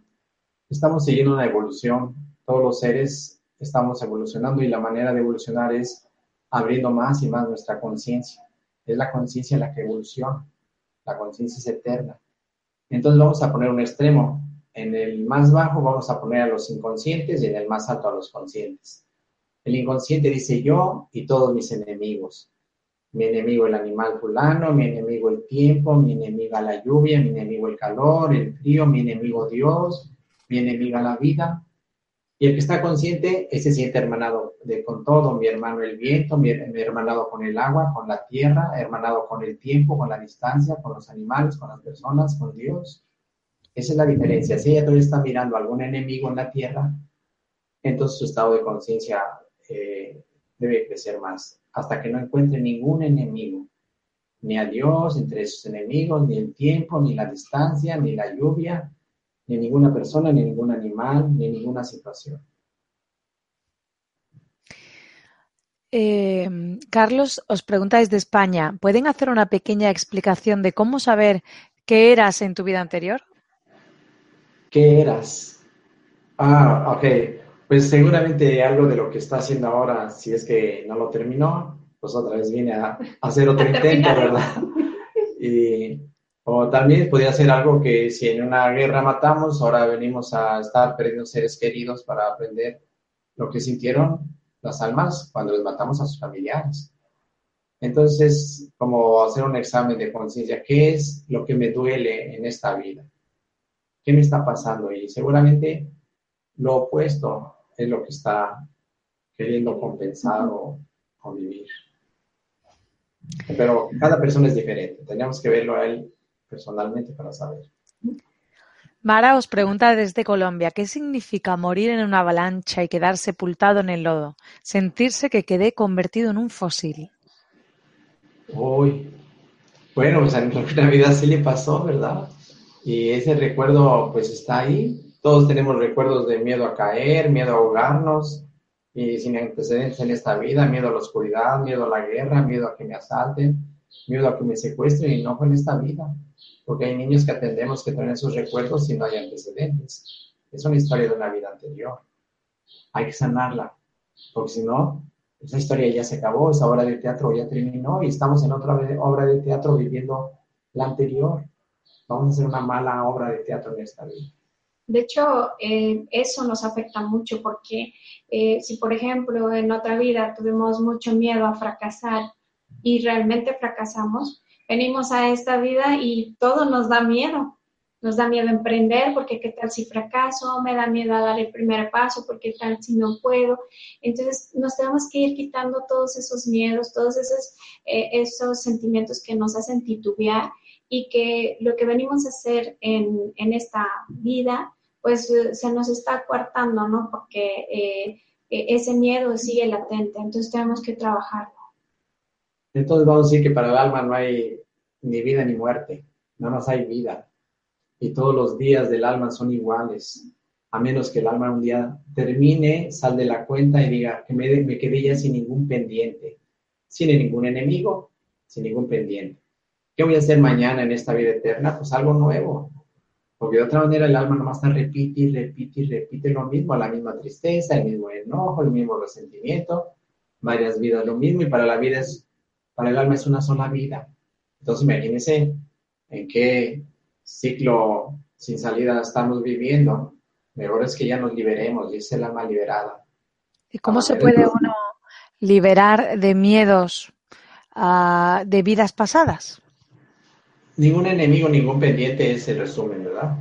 Estamos siguiendo una evolución. Todos los seres estamos evolucionando y la manera de evolucionar es abriendo más y más nuestra conciencia es la conciencia la que evoluciona, la conciencia es eterna. Entonces vamos a poner un extremo. En el más bajo vamos a poner a los inconscientes y en el más alto a los conscientes. El inconsciente dice yo y todos mis enemigos. Mi enemigo el animal fulano, mi enemigo el tiempo, mi enemiga la lluvia, mi enemigo el calor, el frío, mi enemigo Dios, mi enemiga la vida. Y el que está consciente, ese siente hermanado con todo, mi hermano el viento, mi, hermanado con el agua, con la tierra, hermanado con el tiempo, con la distancia, con los animales, con las personas, con Dios. Esa es la diferencia. Si ella todavía está mirando a algún enemigo en la tierra, entonces su estado de conciencia eh, debe crecer más, hasta que no encuentre ningún enemigo, ni a Dios entre sus enemigos, ni el tiempo, ni la distancia, ni la lluvia, ni ninguna persona, ni ningún animal, ni ninguna situación. Eh, Carlos os pregunta desde España, ¿pueden hacer una pequeña explicación de cómo saber qué eras en tu vida anterior? ¿Qué eras? Ah, ok. Pues seguramente algo de lo que está haciendo ahora, si es que no lo terminó, pues otra vez viene a, hacer otro intento, ¿verdad? Y o también podría ser algo que si en una guerra matamos, ahora venimos a estar perdiendo seres queridos para aprender lo que sintieron las almas cuando les matamos a sus familiares. Entonces, como hacer un examen de conciencia, ¿qué es lo que me duele en esta vida? ¿Qué me está pasando? Y seguramente lo opuesto es lo que está queriendo compensar o convivir. Pero cada persona es diferente, tenemos que verlo a él personalmente para saber. Mara os pregunta desde Colombia, ¿qué significa morir en una avalancha y quedar sepultado en el lodo? Sentirse que quedé convertido en un fósil. Uy, bueno, pues en nuestra vida sí le pasó, ¿verdad? Y ese recuerdo pues está ahí. Todos tenemos recuerdos de miedo a caer, miedo a ahogarnos, y sin antecedentes en esta vida, miedo a la oscuridad, miedo a la guerra, miedo a que me asalten, miedo a que me secuestren, y no fue en esta vida porque hay niños que atendemos que tienen sus recuerdos y no hay antecedentes. Es una historia de una vida anterior. Hay que sanarla, porque si no, esa historia ya se acabó, esa obra de teatro ya terminó y estamos en otra obra de teatro viviendo la anterior. Vamos a hacer una mala obra de teatro en esta vida. De hecho, eh, eso nos afecta mucho porque eh, si, por ejemplo, en otra vida tuvimos mucho miedo a fracasar y realmente fracasamos, venimos a esta vida y todo nos da miedo. Nos da miedo emprender porque qué tal si fracaso, me da miedo a dar el primer paso porque qué tal si no puedo. Entonces nos tenemos que ir quitando todos esos miedos, todos esos, eh, esos sentimientos que nos hacen titubear y que lo que venimos a hacer en, en esta vida pues se nos está coartando, ¿no? Porque eh, ese miedo sigue latente, entonces tenemos que trabajarlo. Entonces vamos a decir que para el alma no hay ni vida ni muerte, nada más hay vida. Y todos los días del alma son iguales, a menos que el alma un día termine, sal de la cuenta y diga que me, me quedé ya sin ningún pendiente, sin ningún enemigo, sin ningún pendiente. ¿Qué voy a hacer mañana en esta vida eterna? Pues algo nuevo. Porque de otra manera el alma nomás está repite y repite y repite lo mismo, la misma tristeza, el mismo enojo, el mismo resentimiento, varias vidas lo mismo y para la vida es para el alma es una sola vida. Entonces imagínense en qué ciclo sin salida estamos viviendo. Mejor es que ya nos liberemos, dice el alma liberada. ¿Y cómo se puede uno liberar de miedos uh, de vidas pasadas? ningún enemigo, ningún pendiente es el resumen, ¿verdad?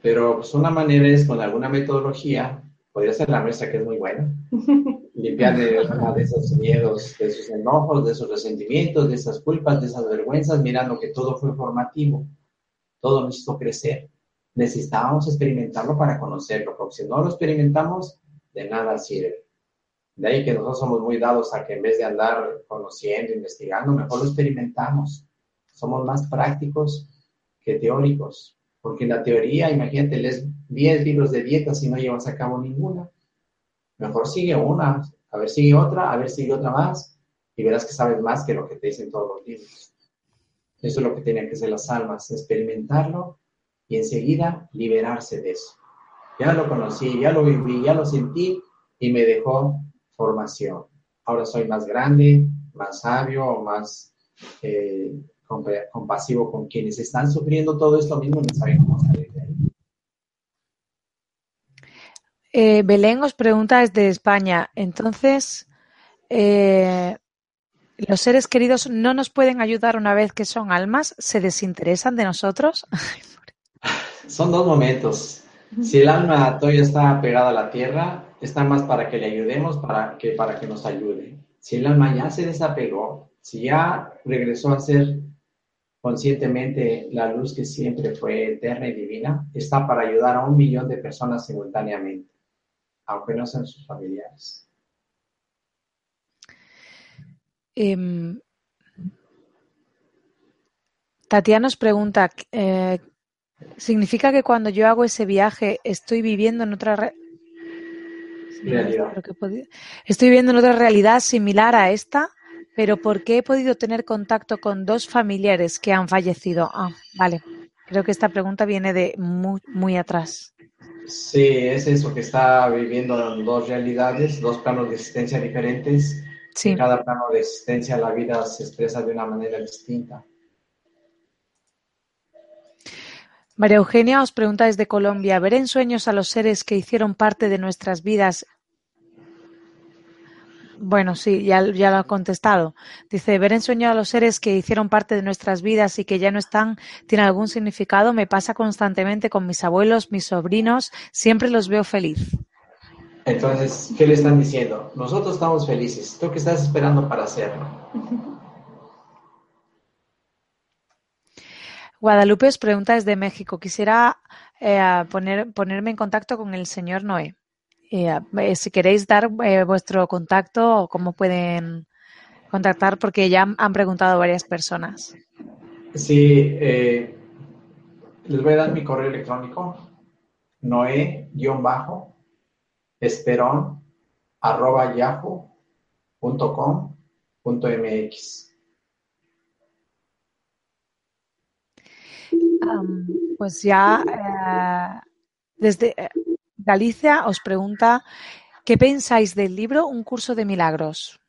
Pero pues, una manera es con alguna metodología, podría ser la nuestra que es muy buena, limpiar de, de esos miedos, de esos enojos, de esos resentimientos, de esas culpas, de esas vergüenzas, mirando que todo fue formativo, todo nos hizo crecer. Necesitábamos experimentarlo para conocerlo, porque si no lo experimentamos, de nada sirve. De ahí que nosotros somos muy dados a que en vez de andar conociendo, investigando, mejor lo experimentamos. Somos más prácticos que teóricos. Porque en la teoría, imagínate, lees 10 libros de dieta si no llevas a cabo ninguna. Mejor sigue una, a ver sigue otra, a ver sigue otra más, y verás que sabes más que lo que te dicen todos los libros. Eso es lo que tienen que ser las almas, experimentarlo y enseguida liberarse de eso. Ya lo conocí, ya lo viví, ya lo sentí y me dejó formación. Ahora soy más grande, más sabio, más eh, compasivo con quienes están sufriendo todo esto mismo no saben cómo salir de ahí. Eh, Belén os pregunta desde España, entonces, eh, ¿los seres queridos no nos pueden ayudar una vez que son almas? ¿Se desinteresan de nosotros? Son dos momentos. Si el alma todavía está pegada a la tierra, está más para que le ayudemos para que, para que nos ayude. Si el alma ya se desapegó, si ya regresó a ser conscientemente la luz que siempre fue eterna y divina, está para ayudar a un millón de personas simultáneamente, aunque no sean sus familiares. Eh, Tatiana nos pregunta, eh, ¿significa que cuando yo hago ese viaje estoy viviendo en otra re realidad? Estoy viviendo en otra realidad similar a esta? pero ¿por qué he podido tener contacto con dos familiares que han fallecido? Ah, vale. Creo que esta pregunta viene de muy, muy atrás. Sí, es eso, que está viviendo en dos realidades, dos planos de existencia diferentes. Sí. En cada plano de existencia la vida se expresa de una manera distinta. María Eugenia os pregunta desde Colombia, ¿ver en sueños a los seres que hicieron parte de nuestras vidas bueno, sí, ya, ya lo ha contestado. Dice, ver en sueño a los seres que hicieron parte de nuestras vidas y que ya no están, tiene algún significado. Me pasa constantemente con mis abuelos, mis sobrinos, siempre los veo feliz. Entonces, ¿qué le están diciendo? Nosotros estamos felices. ¿Tú qué estás esperando para hacerlo? Guadalupe os pregunta desde México. Quisiera eh, poner, ponerme en contacto con el señor Noé. Eh, eh, si queréis dar eh, vuestro contacto o cómo pueden contactar, porque ya han preguntado varias personas. Sí, les voy a dar mi correo electrónico, noé-esperón arroba yahoo.com.mx. Um, pues ya desde Galicia os pregunta ¿qué pensáis del libro Un curso de milagros?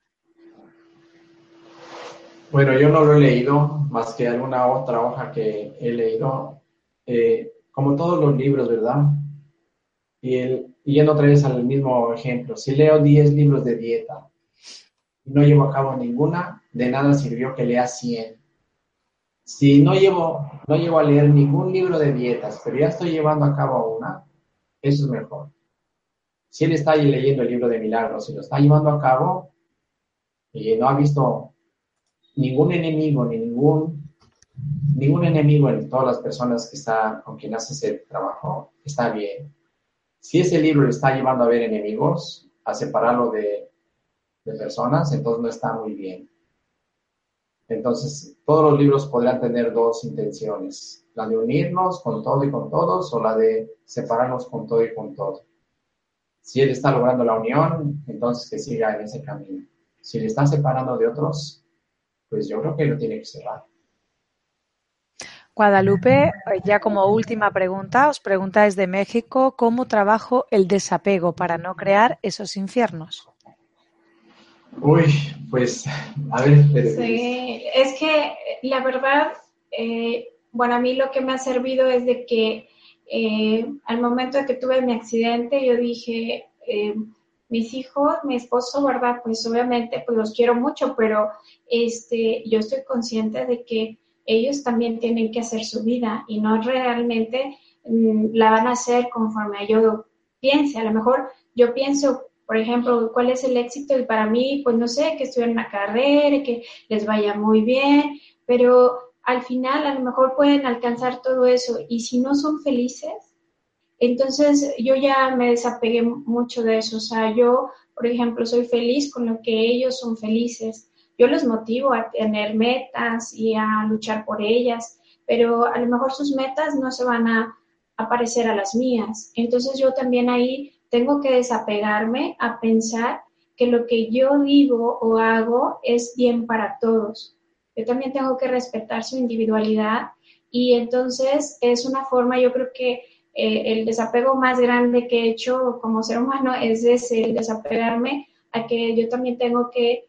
Bueno, yo no lo he leído más que alguna otra hoja que he leído, eh, como todos los libros, ¿verdad? Y, el, yendo otra vez al mismo ejemplo, si leo 10 libros de dieta y no llevo a cabo ninguna, de nada sirvió que lea 100. Si no llevo, no llevo a leer ningún libro de dietas, pero ya estoy llevando a cabo una, eso es mejor. Si él está leyendo el libro de milagros y lo está llevando a cabo y no ha visto ningún enemigo, ningún, ningún enemigo en todas las personas que está, con quien hace ese trabajo, está bien. Si ese libro le está llevando a ver enemigos, a separarlo de, de personas, entonces no está muy bien. Entonces, todos los libros podrían tener dos intenciones la de unirnos con todo y con todos o la de separarnos con todo y con todo. Si él está logrando la unión, entonces que siga en ese camino. Si le está separando de otros, pues yo creo que lo tiene que cerrar. Guadalupe, ya como última pregunta, os pregunta desde México, ¿cómo trabajo el desapego para no crear esos infiernos? Uy, pues, a ver. Sí, es que la verdad, eh, bueno, a mí lo que me ha servido es de que eh, al momento de que tuve mi accidente, yo dije, eh, mis hijos, mi esposo, ¿verdad? Pues obviamente, pues los quiero mucho, pero este, yo estoy consciente de que ellos también tienen que hacer su vida y no realmente mm, la van a hacer conforme yo piense. A lo mejor yo pienso, por ejemplo, cuál es el éxito y para mí, pues no sé, que estudien una carrera, que les vaya muy bien, pero al final a lo mejor pueden alcanzar todo eso y si no son felices, entonces yo ya me desapegué mucho de eso. O sea, yo, por ejemplo, soy feliz con lo que ellos son felices. Yo los motivo a tener metas y a luchar por ellas, pero a lo mejor sus metas no se van a, parecer a las mías. Entonces yo también ahí tengo que desapegarme a pensar que lo que yo digo o hago es bien para todos. Yo también tengo que respetar su individualidad y entonces es una forma, yo creo que eh, el desapego más grande que he hecho como ser humano es ese, el desapegarme a que yo también tengo que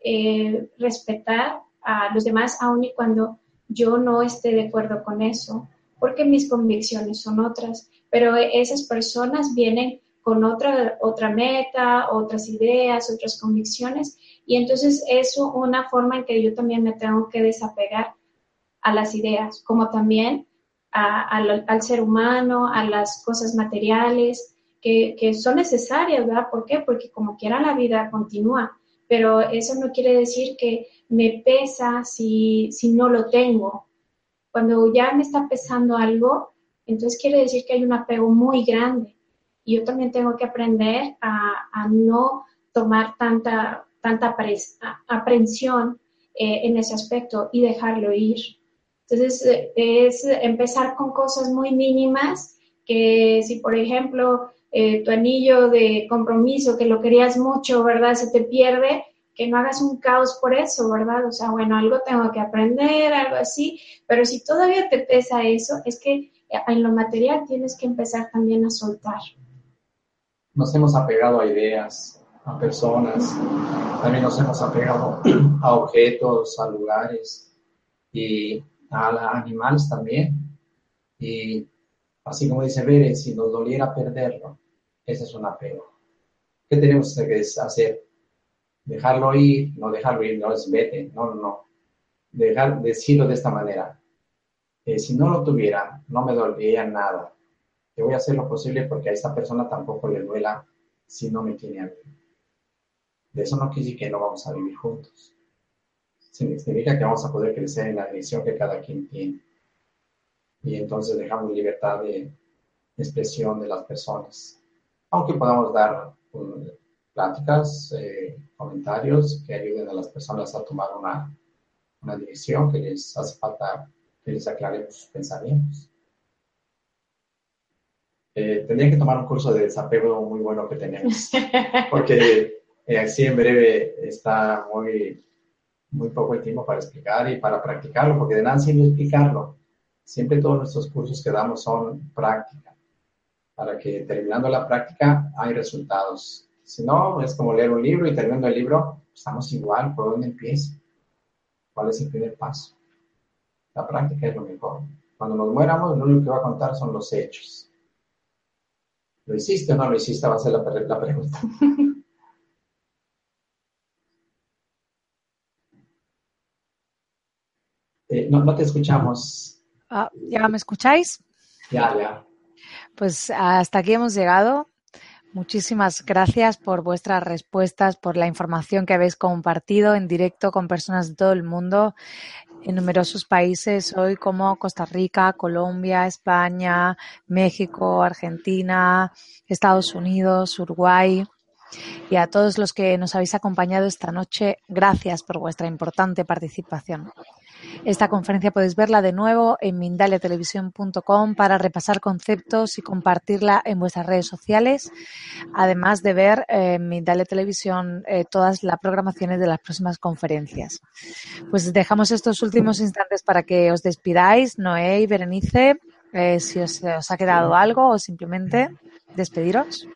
eh, respetar a los demás, aun y cuando yo no esté de acuerdo con eso, porque mis convicciones son otras, pero esas personas vienen con otra, otra meta, otras ideas, otras convicciones, y entonces es una forma en que yo también me tengo que desapegar a las ideas, como también al ser humano, a las cosas materiales que, que, son necesarias, ¿verdad? ¿Por qué? Porque como quiera la vida continúa, pero eso no quiere decir que me pesa si, si no lo tengo. Cuando ya me está pesando algo, entonces quiere decir que hay un apego muy grande. Y yo también tengo que aprender a, a no tomar tanta, tanta aprensión eh, en ese aspecto y dejarlo ir. Entonces, eh, es empezar con cosas muy mínimas que si, por ejemplo, eh, tu anillo de compromiso, que lo querías mucho, ¿verdad? Se te pierde, que no hagas un caos por eso, ¿verdad? O sea, bueno, algo tengo que aprender, algo así, pero si todavía te pesa eso, es que en lo material tienes que empezar también a soltar. Nos hemos apegado a ideas, a personas, también nos hemos apegado a objetos, a lugares, y a animales también. Y así como dice Bere, si nos doliera perderlo, ese es un apego. ¿Qué tenemos que hacer? Dejarlo ir, no dejarlo ir, no es vete, no, no. Dejar, decirlo de esta manera. Eh, si no lo tuviera, no me dolería nada. Voy a hacer lo posible porque a esta persona tampoco le duela si no me tiene a mí. De eso no quiere que no vamos a vivir juntos significa que vamos a poder crecer en la dirección que cada quien tiene. Y entonces dejamos libertad de expresión de las personas. Aunque podamos dar um, pláticas, eh, comentarios que ayuden a las personas a tomar una, una dirección que les hace falta que les aclaremos sus pensamientos. Eh, tendría que tomar un curso de desapego muy bueno que tenemos, porque eh, así en breve está muy muy poco tiempo para explicar y para practicarlo, porque de nada sirve explicarlo. Siempre todos nuestros cursos que damos son práctica, para que terminando la práctica hay resultados. Si no, es como leer un libro y terminando el libro, estamos igual, ¿por dónde empieza? ¿Cuál es el primer paso? La práctica es lo mejor. Cuando nos muéramos, lo único que va a contar son los hechos. ¿Lo hiciste o no lo hiciste? Va a ser la, la pregunta. Eh, no, no, te escuchamos. Ah, ¿Ya me escucháis? Ya, ya. Pues hasta aquí hemos llegado. Muchísimas gracias por vuestras respuestas, por la información que habéis compartido en directo con personas de todo el mundo en numerosos países hoy como Costa Rica, Colombia, España, México, Argentina, Estados Unidos, Uruguay. Y a todos los que nos habéis acompañado esta noche, gracias por vuestra importante participación. Esta conferencia podéis verla de nuevo en mindaliatelevisión.com para repasar conceptos y compartirla en vuestras redes sociales, además de ver en Mindalia Televisión eh, todas las programaciones de las próximas conferencias. Pues dejamos estos últimos instantes para que os despidáis, Noé y Berenice, eh, si os, ha quedado algo o simplemente despediros.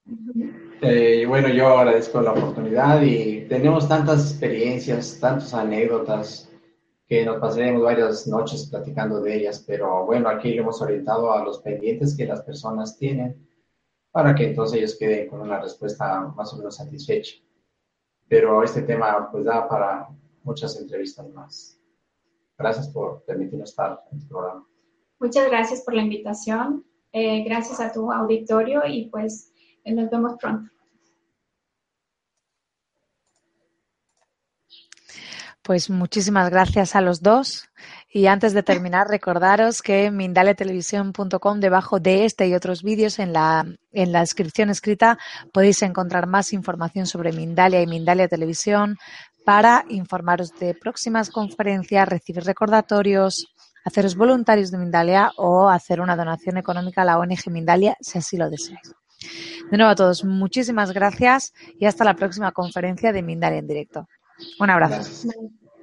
Eh, bueno, yo agradezco la oportunidad y tenemos tantas experiencias, tantas anécdotas que nos pasaremos varias noches platicando de ellas, pero bueno, aquí lo hemos orientado a los pendientes que las personas tienen para que entonces ellos queden con una respuesta más o menos satisfecha. Pero este tema pues da para muchas entrevistas más. Gracias por permitirnos estar en este programa. Muchas gracias por la invitación. Eh, gracias a tu auditorio y pues nos vemos pronto. Pues muchísimas gracias a los dos. Y antes de terminar, recordaros que en mindaliatelevisión.com, debajo de este y otros vídeos, en la, en la descripción escrita, podéis encontrar más información sobre Mindalia y Mindalia Televisión para informaros de próximas conferencias, recibir recordatorios, haceros voluntarios de Mindalia o hacer una donación económica a la ONG Mindalia si así lo deseáis. De nuevo a todos, muchísimas gracias y hasta la próxima conferencia de Mindalia en directo. Un abrazo.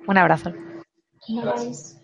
Un abrazo. Gracias.